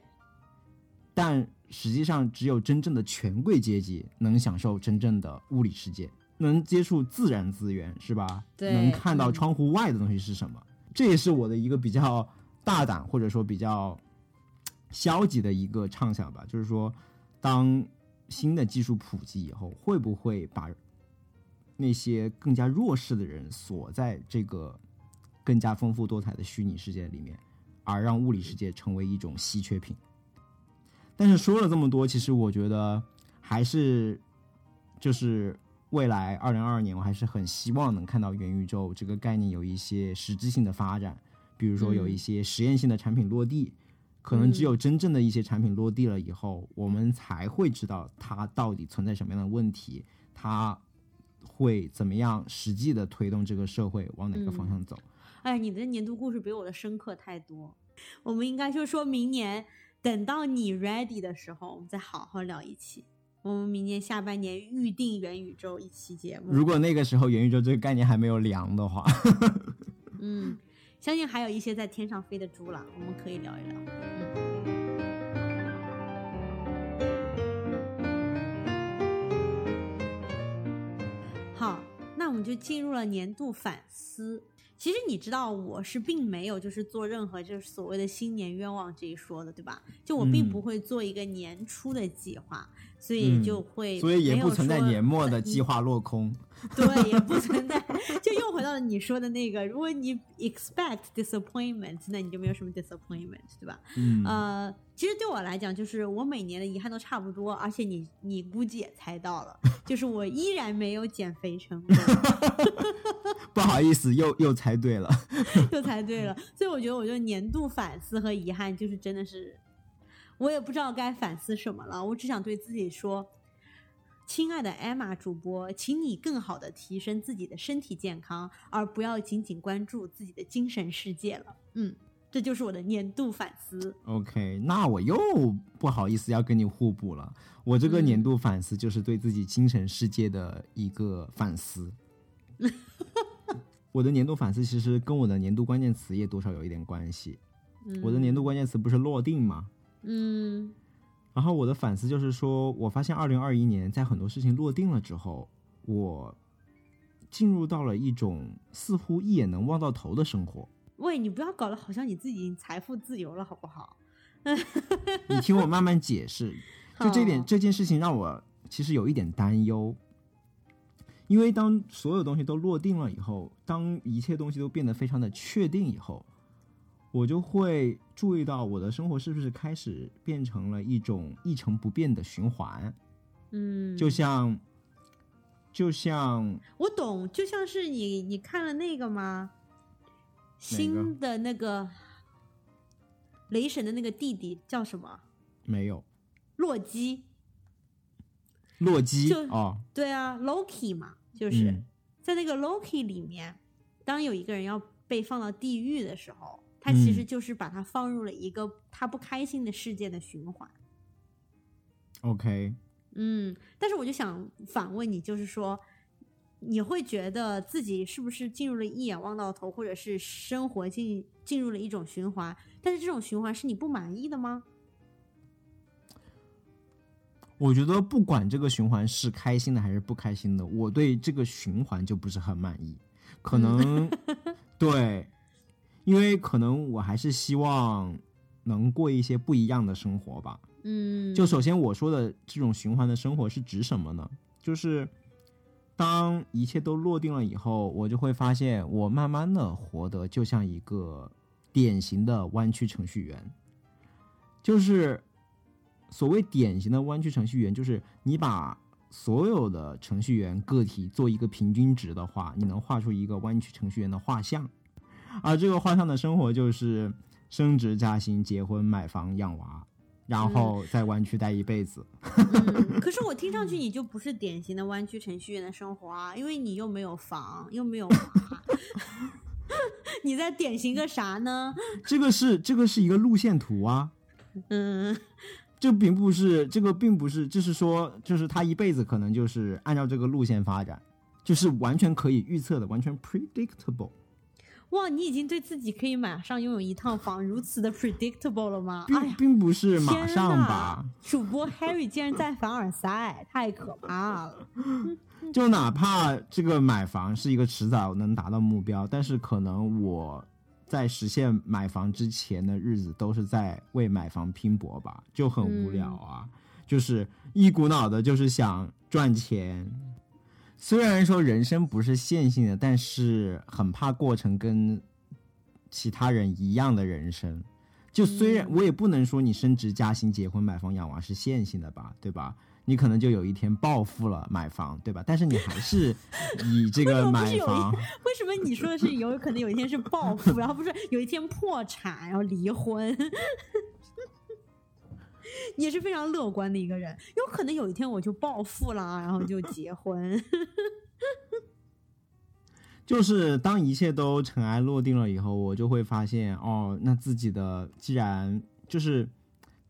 但实际上，只有真正的权贵阶级能享受真正的物理世界，能接触自然资源，是吧？
对。
能看到窗户外的东西是什么？这也是我的一个比较大胆或者说比较消极的一个畅想吧。就是说，当新的技术普及以后，会不会把那些更加弱势的人锁在这个更加丰富多彩的虚拟世界里面，而让物理世界成为一种稀缺品。但是说了这么多，其实我觉得还是就是未来二零二二年，我还是很希望能看到元宇宙这个概念有一些实质性的发展，比如说有一些实验性的产品落地。可能只有真正的一些产品落地了以后，我们才会知道它到底存在什么样的问题，它。会怎么样实际的推动这个社会往哪个方向走？
哎，你的年度故事比我的深刻太多。我们应该就说明年等到你 ready 的时候，我们再好好聊一期。我们明年下半年预定元宇宙一期节目。
如果那个时候元宇宙这个概念还没有凉的话，
嗯，相信还有一些在天上飞的猪了，我们可以聊一聊。嗯。我们就进入了年度反思。其实你知道，我是并没有就是做任何就是所谓的新年愿望这一说的，对吧？就我并不会做一个年初的计划，所以就会
所以也不存在年末的计划落空。
对，也不 存在。就又回到了你说的那个，如果你 expect disappointment，那你就没有什么 disappointment，对吧？
嗯。
呃，其实对我来讲，就是我每年的遗憾都差不多，而且你你估计也猜到了，就是我依然没有减肥成功。
不好意思，又又猜对了，
又猜对了。所以我觉得，我觉得年度反思和遗憾，就是真的是，我也不知道该反思什么了。我只想对自己说。亲爱的艾玛主播，请你更好的提升自己的身体健康，而不要仅仅关注自己的精神世界了。嗯，这就是我的年度反思。
OK，那我又不好意思要跟你互补了。我这个年度反思就是对自己精神世界的一个反思。我的年度反思其实跟我的年度关键词也多少有一点关系。我的年度关键词不是落定吗？
嗯。
然后我的反思就是说，我发现二零二一年在很多事情落定了之后，我进入到了一种似乎一眼能望到头的生活。
喂，你不要搞得好像你自己已经财富自由了，好不好？
你听我慢慢解释。就这点，这件事情让我其实有一点担忧，因为当所有东西都落定了以后，当一切东西都变得非常的确定以后。我就会注意到我的生活是不是开始变成了一种一成不变的循环，
嗯，
就像，就像
我懂，就像是你你看了那个吗？新的那个雷神的那个弟弟叫什么？
没有，
洛基。
洛基
就
哦，
对啊，Loki 嘛，就是在那个 Loki 里面，当有一个人要被放到地狱的时候。他其实就是把他放入了一个他不开心的世界的循环。
OK，
嗯，但是我就想反问你，就是说，你会觉得自己是不是进入了一眼望到头，或者是生活进进入了一种循环？但是这种循环是你不满意的吗？
我觉得不管这个循环是开心的还是不开心的，我对这个循环就不是很满意。可能对。因为可能我还是希望能过一些不一样的生活吧。
嗯，
就首先我说的这种循环的生活是指什么呢？就是当一切都落定了以后，我就会发现我慢慢的活得就像一个典型的弯曲程序员。就是所谓典型的弯曲程序员，就是你把所有的程序员个体做一个平均值的话，你能画出一个弯曲程序员的画像。而这个画像的生活就是升职加薪、结婚、买房、养娃，然后在弯曲待一辈子。
可是我听上去你就不是典型的弯曲程序员的生活啊，因为你又没有房，又没有娃，你在典型个啥呢？
这个是这个是一个路线图
啊。嗯，
这并不是这个并不是，就是说，就是他一辈子可能就是按照这个路线发展，就是完全可以预测的，完全 predictable。
哇，你已经对自己可以马上拥有一套房如此的 predictable 了吗？
并并不是马上吧。
主播 Harry 竟然在凡尔赛，太可怕了。
就哪怕这个买房是一个迟早能达到目标，但是可能我在实现买房之前的日子都是在为买房拼搏吧，就很无聊啊，就是一股脑的就是想赚钱。虽然说人生不是线性的，但是很怕过程跟其他人一样的人生。就虽然我也不能说你升职加薪、结婚、买房、养娃是线性的吧，对吧？你可能就有一天暴富了，买房，对吧？但是你还是 以这个买房。
为什么你说的是有可能有一天是暴富，然后不是有一天破产，然后离婚？你也是非常乐观的一个人，有可能有一天我就暴富了，然后就结婚。
就是当一切都尘埃落定了以后，我就会发现，哦，那自己的既然就是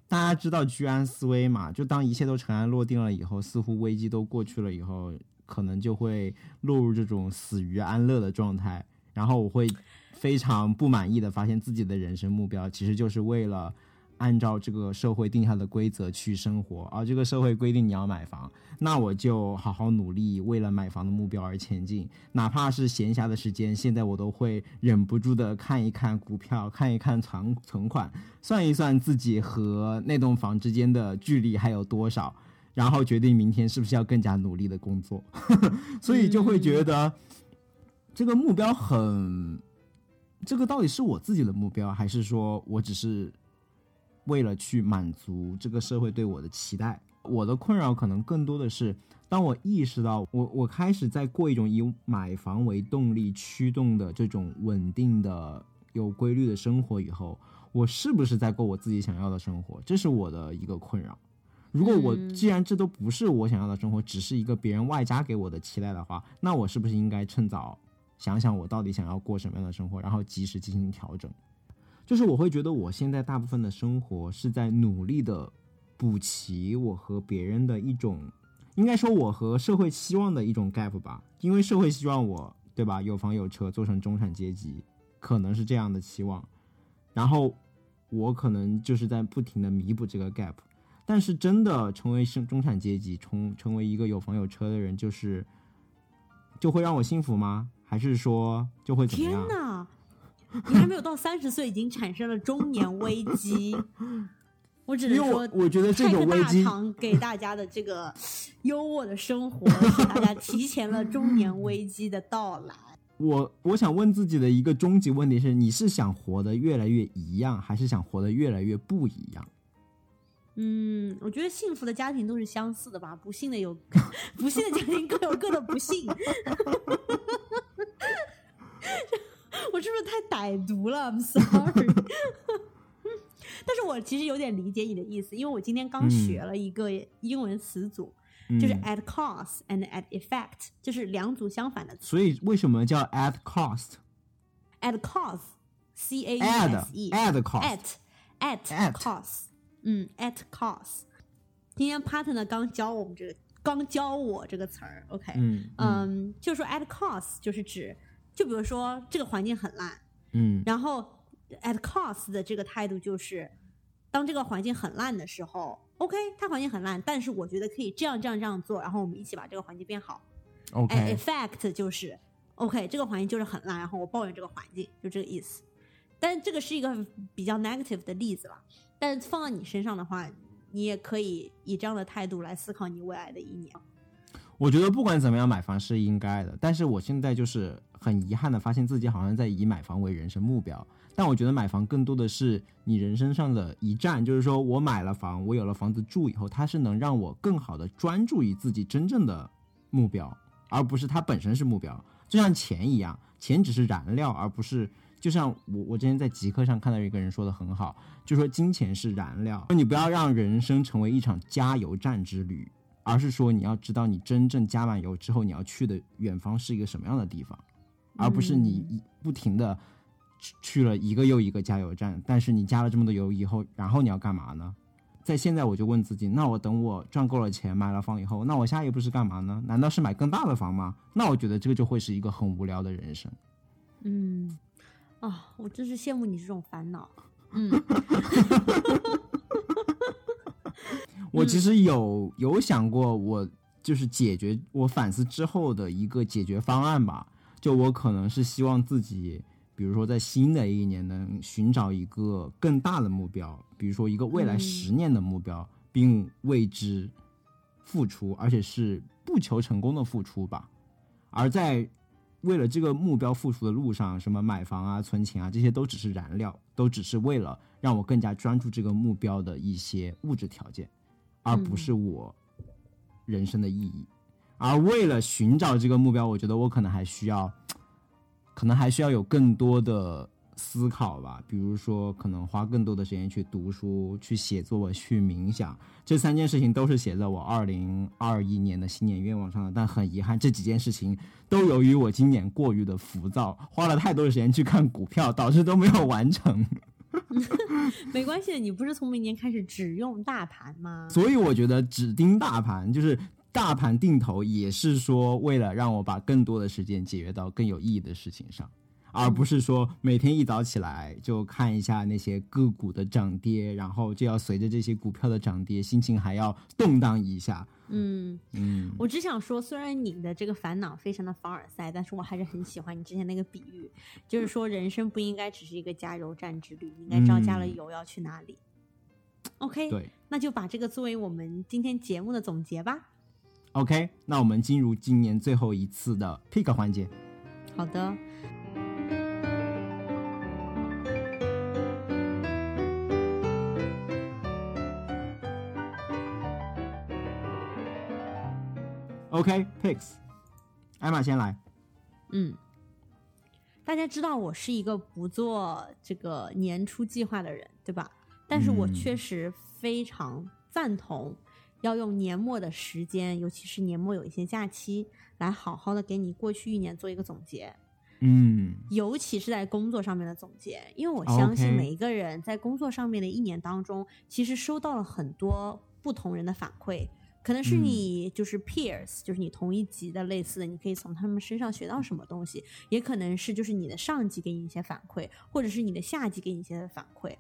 大家知道居安思危嘛，就当一切都尘埃落定了以后，似乎危机都过去了以后，可能就会落入这种死于安乐的状态，然后我会非常不满意的发现自己的人生目标其实就是为了。按照这个社会定下的规则去生活，而这个社会规定你要买房，那我就好好努力，为了买房的目标而前进。哪怕是闲暇的时间，现在我都会忍不住的看一看股票，看一看存存款，算一算自己和那栋房之间的距离还有多少，然后决定明天是不是要更加努力的工作。所以就会觉得这个目标很。这个到底是我自己的目标，还是说我只是为了去满足这个社会对我的期待？我的困扰可能更多的是，当我意识到我我开始在过一种以买房为动力驱动的这种稳定的、有规律的生活以后，我是不是在过我自己想要的生活？这是我的一个困扰。如果我既然这都不是我想要的生活，只是一个别人外加给我的期待的话，那我是不是应该趁早？想想我到底想要过什么样的生活，然后及时进行调整。就是我会觉得我现在大部分的生活是在努力的补齐我和别人的一种，应该说我和社会期望的一种 gap 吧。因为社会希望我对吧，有房有车，做成中产阶级，可能是这样的期望。然后我可能就是在不停的弥补这个 gap。但是真的成为生中产阶级，从成为一个有房有车的人，就是就会让我幸福吗？还是说就会怎么样？
你还没有到三十岁，已经产生了中年危机。我只能说，
我觉得这个危机
给大家的这个优渥的生活，使大家提前了中年危机的到来。
我我想问自己的一个终极问题是：你是想活得越来越一样，还是想活得越来越不一样？
嗯，我觉得幸福的家庭都是相似的吧，不幸的有 不幸的家庭各有各的不幸。我是不是太歹毒了？I'm sorry。但是我其实有点理解你的意思，因为我今天刚学了一个英文词组，就是 at cost and at effect，就是两组相反的词。
所以为什么叫 at cost？at
cost，c a s
e，at
cost，at at cost。嗯，at cost。今天 partner 刚教我们这个，刚教我这个词儿，OK，
嗯
嗯，就说 at cost 就是指，就比如说这个环境很烂，
嗯，
然后 at cost 的这个态度就是，当这个环境很烂的时候，OK，它环境很烂，但是我觉得可以这样这样这样做，然后我们一起把这个环境变好。
OK，at
effect 就是，OK，这个环境就是很烂，然后我抱怨这个环境，就这个意思。但这个是一个比较 negative 的例子了。但放到你身上的话，你也可以以这样的态度来思考你未来的一年。
我觉得不管怎么样，买房是应该的。但是我现在就是很遗憾的发现自己好像在以买房为人生目标。但我觉得买房更多的是你人生上的一站，就是说我买了房，我有了房子住以后，它是能让我更好的专注于自己真正的目标，而不是它本身是目标。就像钱一样，钱只是燃料，而不是。就像我我之前在极客上看到一个人说的很好，就说金钱是燃料，你不要让人生成为一场加油站之旅，而是说你要知道你真正加满油之后你要去的远方是一个什么样的地方，而不是你不停的去了一个又一个加油站，但是你加了这么多油以后，然后你要干嘛呢？在现在我就问自己，那我等我赚够了钱买了房以后，那我下一步是干嘛呢？难道是买更大的房吗？那我觉得这个就会是一个很无聊的人生。
嗯。啊，我真是羡慕你这种烦恼。嗯，
我其实有有想过，我就是解决我反思之后的一个解决方案吧。就我可能是希望自己，比如说在新的一年能寻找一个更大的目标，比如说一个未来十年的目标，并为之付出，而且是不求成功的付出吧。而在为了这个目标付出的路上，什么买房啊、存钱啊，这些都只是燃料，都只是为了让我更加专注这个目标的一些物质条件，而不是我人生的意义。而为了寻找这个目标，我觉得我可能还需要，可能还需要有更多的。思考吧，比如说可能花更多的时间去读书、去写作、去冥想，这三件事情都是写在我二零二一年的新年愿望上的。但很遗憾，这几件事情都由于我今年过于的浮躁，花了太多的时间去看股票，导致都没有完成。
没关系，你不是从明年开始只用大盘吗？
所以我觉得只盯大盘，就是大盘定投，也是说为了让我把更多的时间节约到更有意义的事情上。而不是说每天一早起来就看一下那些个股的涨跌，然后就要随着这些股票的涨跌，心情还要动荡一下。
嗯
嗯，
我只想说，虽然你的这个烦恼非常的凡尔赛，但是我还是很喜欢你之前那个比喻，就是说人生不应该只是一个加油站之旅，应该知道加了油要去哪里。OK，
对，
那就把这个作为我们今天节目的总结吧。
OK，那我们进入今年最后一次的 pick 环节。
好的。
OK，picks，、艾玛先来。
嗯，大家知道我是一个不做这个年初计划的人，对吧？但是我
嗯
确实非常赞同要用年末的时间，尤其是年末有一些假期，来好好的给你过去一年做一个总结，
嗯。
尤其是在工作上面的总结，因为我相信每一个人在工作上面的一年当中，其实收到了很多不同人的反馈。可能是
嗯。
你就是 peers，、就是你同一级的类似的，你可以从他们身上学到什么东西，也可能是就是你的上级给你一些反馈，或者是你的下级给你一些反馈。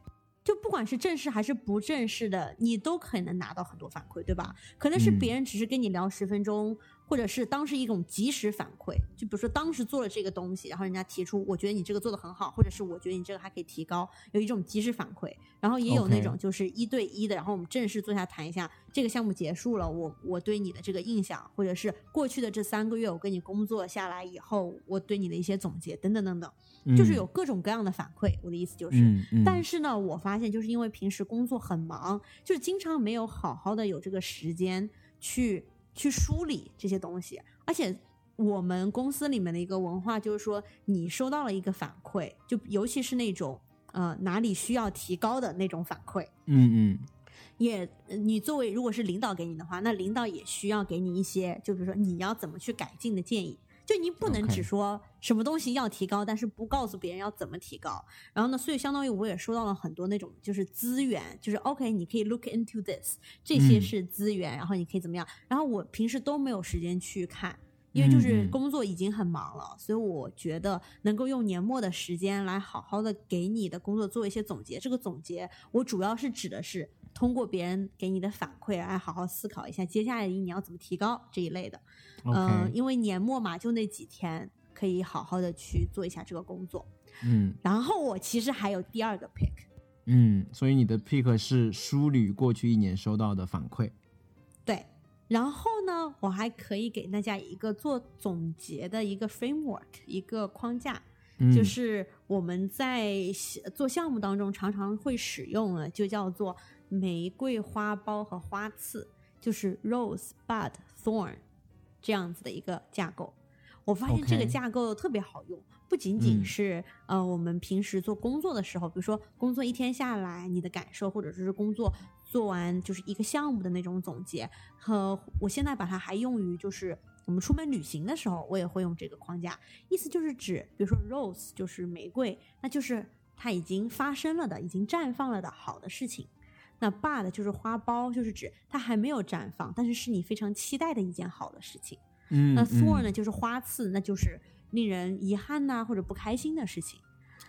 就不管是正式还是不正式的，你都可能拿到很多反馈，对吧？可能是
嗯
别人只是跟你聊十分钟，或者是当时一种及时反馈，就比如说当时做了这个东西，然后人家提出我觉得你这个做的很好，或者是我觉得你这个还可以提高，有一种及时反馈。然后也有那种就是一对一的，然后我们正式坐下谈一下这个项目结束了，我我对你的这个印象，或者是过去的这三个月我跟你工作下来以后，我对你的一些总结等等等等，就是有各种各样的反馈。我的意思就是，
嗯嗯，
但是呢，我发现就是因为平时工作很忙，就是经常没有好好的有这个时间去去梳理这些东西，而且我们公司里面的一个文化就是说，你收到了一个反馈，就尤其是那种呃哪里需要提高的那种反馈，
嗯嗯
也呃你作为如果是领导给你的话，那领导也需要给你一些，就比如说你要怎么去改进的建议。就你不能只说什么东西要提高，但是不告诉别人要怎么提高。然后呢，所以相当于我也收到了很多那种就是资源，就是 OK，你可以 look into this，这些
嗯
是资源，然后你可以怎么样。然后我平时都没有时间去看，因为就是工作已经很忙了，所以我觉得能够用年末的时间来好好的给你的工作做一些总结。这个总结，我主要是指的是通过别人给你的反馈来好好思考一下接下来一年要怎么提高这一类的。嗯、因为年末嘛，就那几天可以好好的去做一下这个工作。
嗯
然后我其实还有第二个 pick，
嗯，所以你的 pick 是梳理过去一年收到的反馈。
对。然后呢，我还可以给大家一个做总结的一个 framework，一个框架，
嗯
就是我们在做项目当中常常会使用的，就叫做玫瑰花苞和花刺，就是 rose bud thorn 这样子的一个架构。我发现这个架构特别好用，不仅仅
嗯
是、呃我们平时做工作的时候，比如说工作一天下来你的感受，或者是工作做完就是一个项目的那种总结，和我现在把它还用于就是我们出门旅行的时候，我也会用这个框架。意思就是指，比如说 rose 就是玫瑰，那就是它已经发生了的、已经绽放了的好的事情。那 bud 就是花苞，就是指它还没有绽放，但是是你非常期待的一件好的事情。
嗯，
那 thorn
嗯
呢，就是花刺，那就是令人遗憾呐、或者不开心的事情。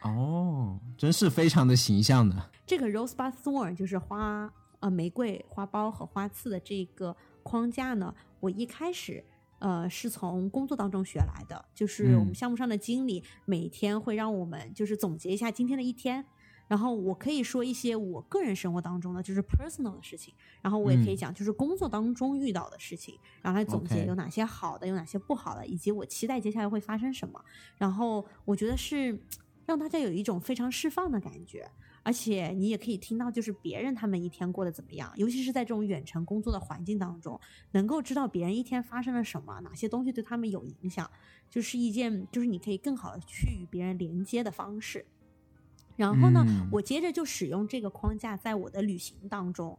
哦，真是非常的形象的。
这个 rosebud thorn 就是花呃玫瑰花苞和花刺的这个框架呢，我一开始呃是从工作当中学来的，就是我们
嗯
项目上的经理每天会让我们就是总结一下今天的一天。然后我可以说一些我个人生活当中的就是 personal 的事情，然后我也可以
嗯
讲就是工作当中遇到的事情，然后来总结有哪些好的，有哪些不好的，以及我期待接下来会发生什么。然后我觉得是让大家有一种非常释放的感觉，而且你也可以听到就是别人他们一天过得怎么样，尤其是在这种远程工作的环境当中，能够知道别人一天发生了什么，哪些东西对他们有影响，就是一件就是你可以更好的去与别人连接的方式。然后呢，
嗯
我接着就使用这个框架，在我的旅行当中，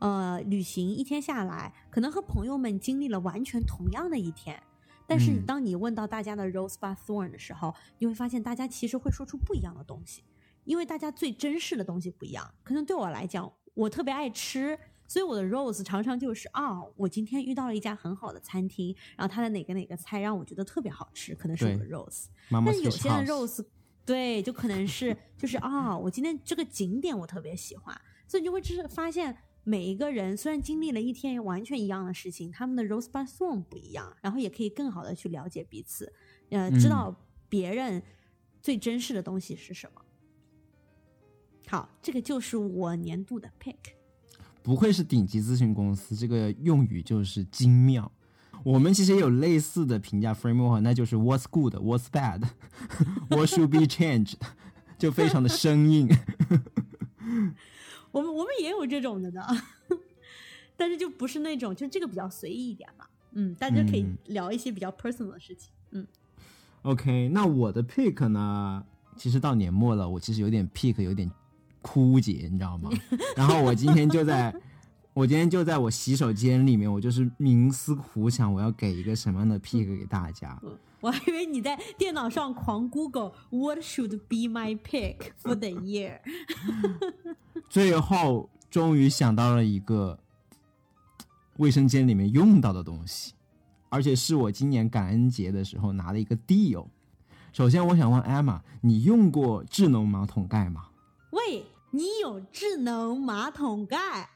呃，旅行一天下来，可能和朋友们经历了完全同样的一天，但是
嗯
当你问到大家的 rosebud thorn 的时候，你会发现大家其实会说出不一样的东西，因为大家最珍视的东西不一样。可能对我来讲，我特别爱吃。所以我的 rose 常常就是啊，我今天遇到了一家很好的餐厅，然后它的哪个哪个菜让我觉得特别好吃，可能是我的 rose。但是有些人 rose 对，就可能是就是啊，我今天这个景点我特别喜欢，所以你就会就是发现每一个人虽然经历了一天完全一样的事情，他们的 rose by song 不一样，然后也可以更好的去了解彼此，呃，知道别人最珍视的东西是什么。好，这个就是我年度的 pick。
不愧是顶级咨询公司，这个用语就是精妙。我们其实也有类似的评价 framework，那就是 What's good, What's bad, What should be changed，就非常的生硬。
我们我们也有这种的呢，但是就不是那种，就这个比较随意一点嘛。嗯，大家可以聊一些比较 personal 的事情。嗯
，OK，那我的 pick 呢？其实到年末了，我其实有点 pick 有点枯竭，你知道吗？然后我今天就在。我今天就在我洗手间里面，我就是冥思苦想，我要给一个什么样的 pick 给大家。
我还以为你在电脑上狂 Google What should be my pick for the year。
最后终于想到了一个卫生间里面用到的东西，而且是我今年感恩节的时候拿的一个 deal。首先，我想问 Emma，你用过智能马桶盖吗？
喂，你有智能马桶盖？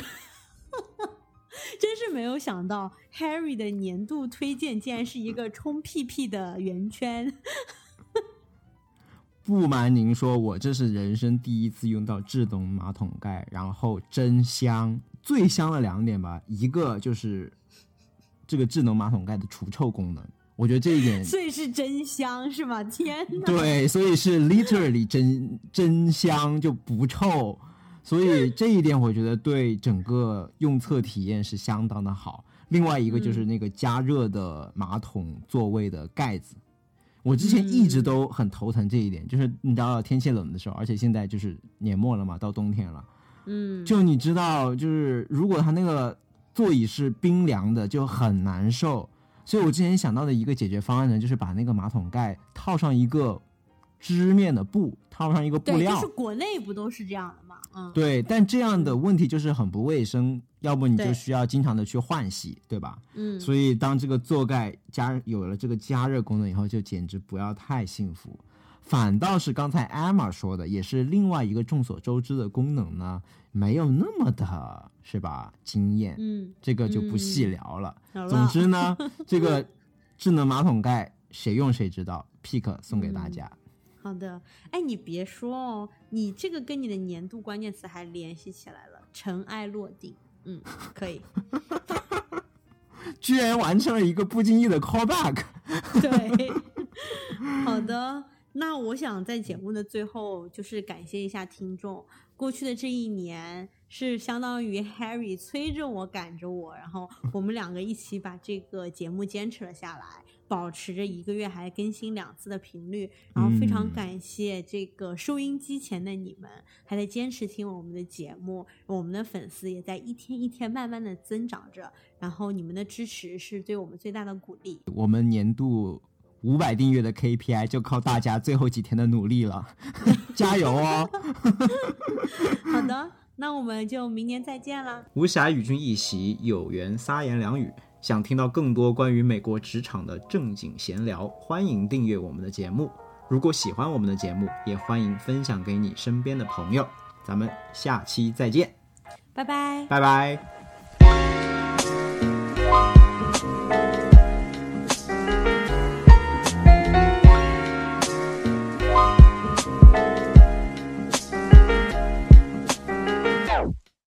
真是没有想到，Harry 的年度推荐竟然是一个冲屁屁的圆圈。
不瞒您说，我这是人生第一次用到智能马桶盖，然后真香！最香的两点吧，一个就是这个智能马桶盖的除臭功能，我觉得这一点，
所以是真香是吗？天哪！
对，所以是 literally 真真香就不臭。所以这一点我觉得对整个用厕体验是相当的好。另外一个就是那个加热的马桶座位的盖子，我之前一直都很头疼这一点，就是你知道天气冷的时候，而且现在就是年末了嘛，到冬天了，
嗯，
就你知道，就是如果它那个座椅是冰凉的，就很难受。所以我之前想到的一个解决方案呢，就是把那个马桶盖套上一个织面的布，套上一个布料，
就是国内不都是这样的吗？嗯。
对，但这样的问题就是很不卫生，要不你就需要经常的去换洗，对吧？
嗯，
所以当这个座盖加有了这个加热功能以后，就简直不要太幸福。反倒是刚才艾玛说的，也是另外一个众所周知的功能呢，没有那么的是吧？惊艳，
嗯，
这个就不细聊了。总之呢，这个 智能马桶盖谁用谁知道，pick 送给大家。
好的，哎，你别说哦，你这个跟你的年度关键词还联系起来了，尘埃落定，嗯，可以，
居然完成了一个不经意的 callback，
对，好的，那我想在节目的最后，就是感谢一下听众，过去的这一年是相当于 Harry 催着我赶着我，然后我们两个一起把这个节目坚持了下来。保持着一个月还更新两次的频率，然后非常感谢这个收音机前的你们，还在坚持听我们的节目，我们的粉丝也在一天一天慢慢的增长着，然后你们的支持是对我们最大的鼓励。
我们年度五百订阅的 KPI 就靠大家最后几天的努力了，加油哦！
好的，那我们就明年再见了。
无暇与君一席，有缘撒言两语。想听到更多关于美国职场的正经闲聊，欢迎订阅我们的节目。如果喜欢我们的节目，也欢迎分享给你身边的朋友。咱们下期再见，
拜拜，
拜拜。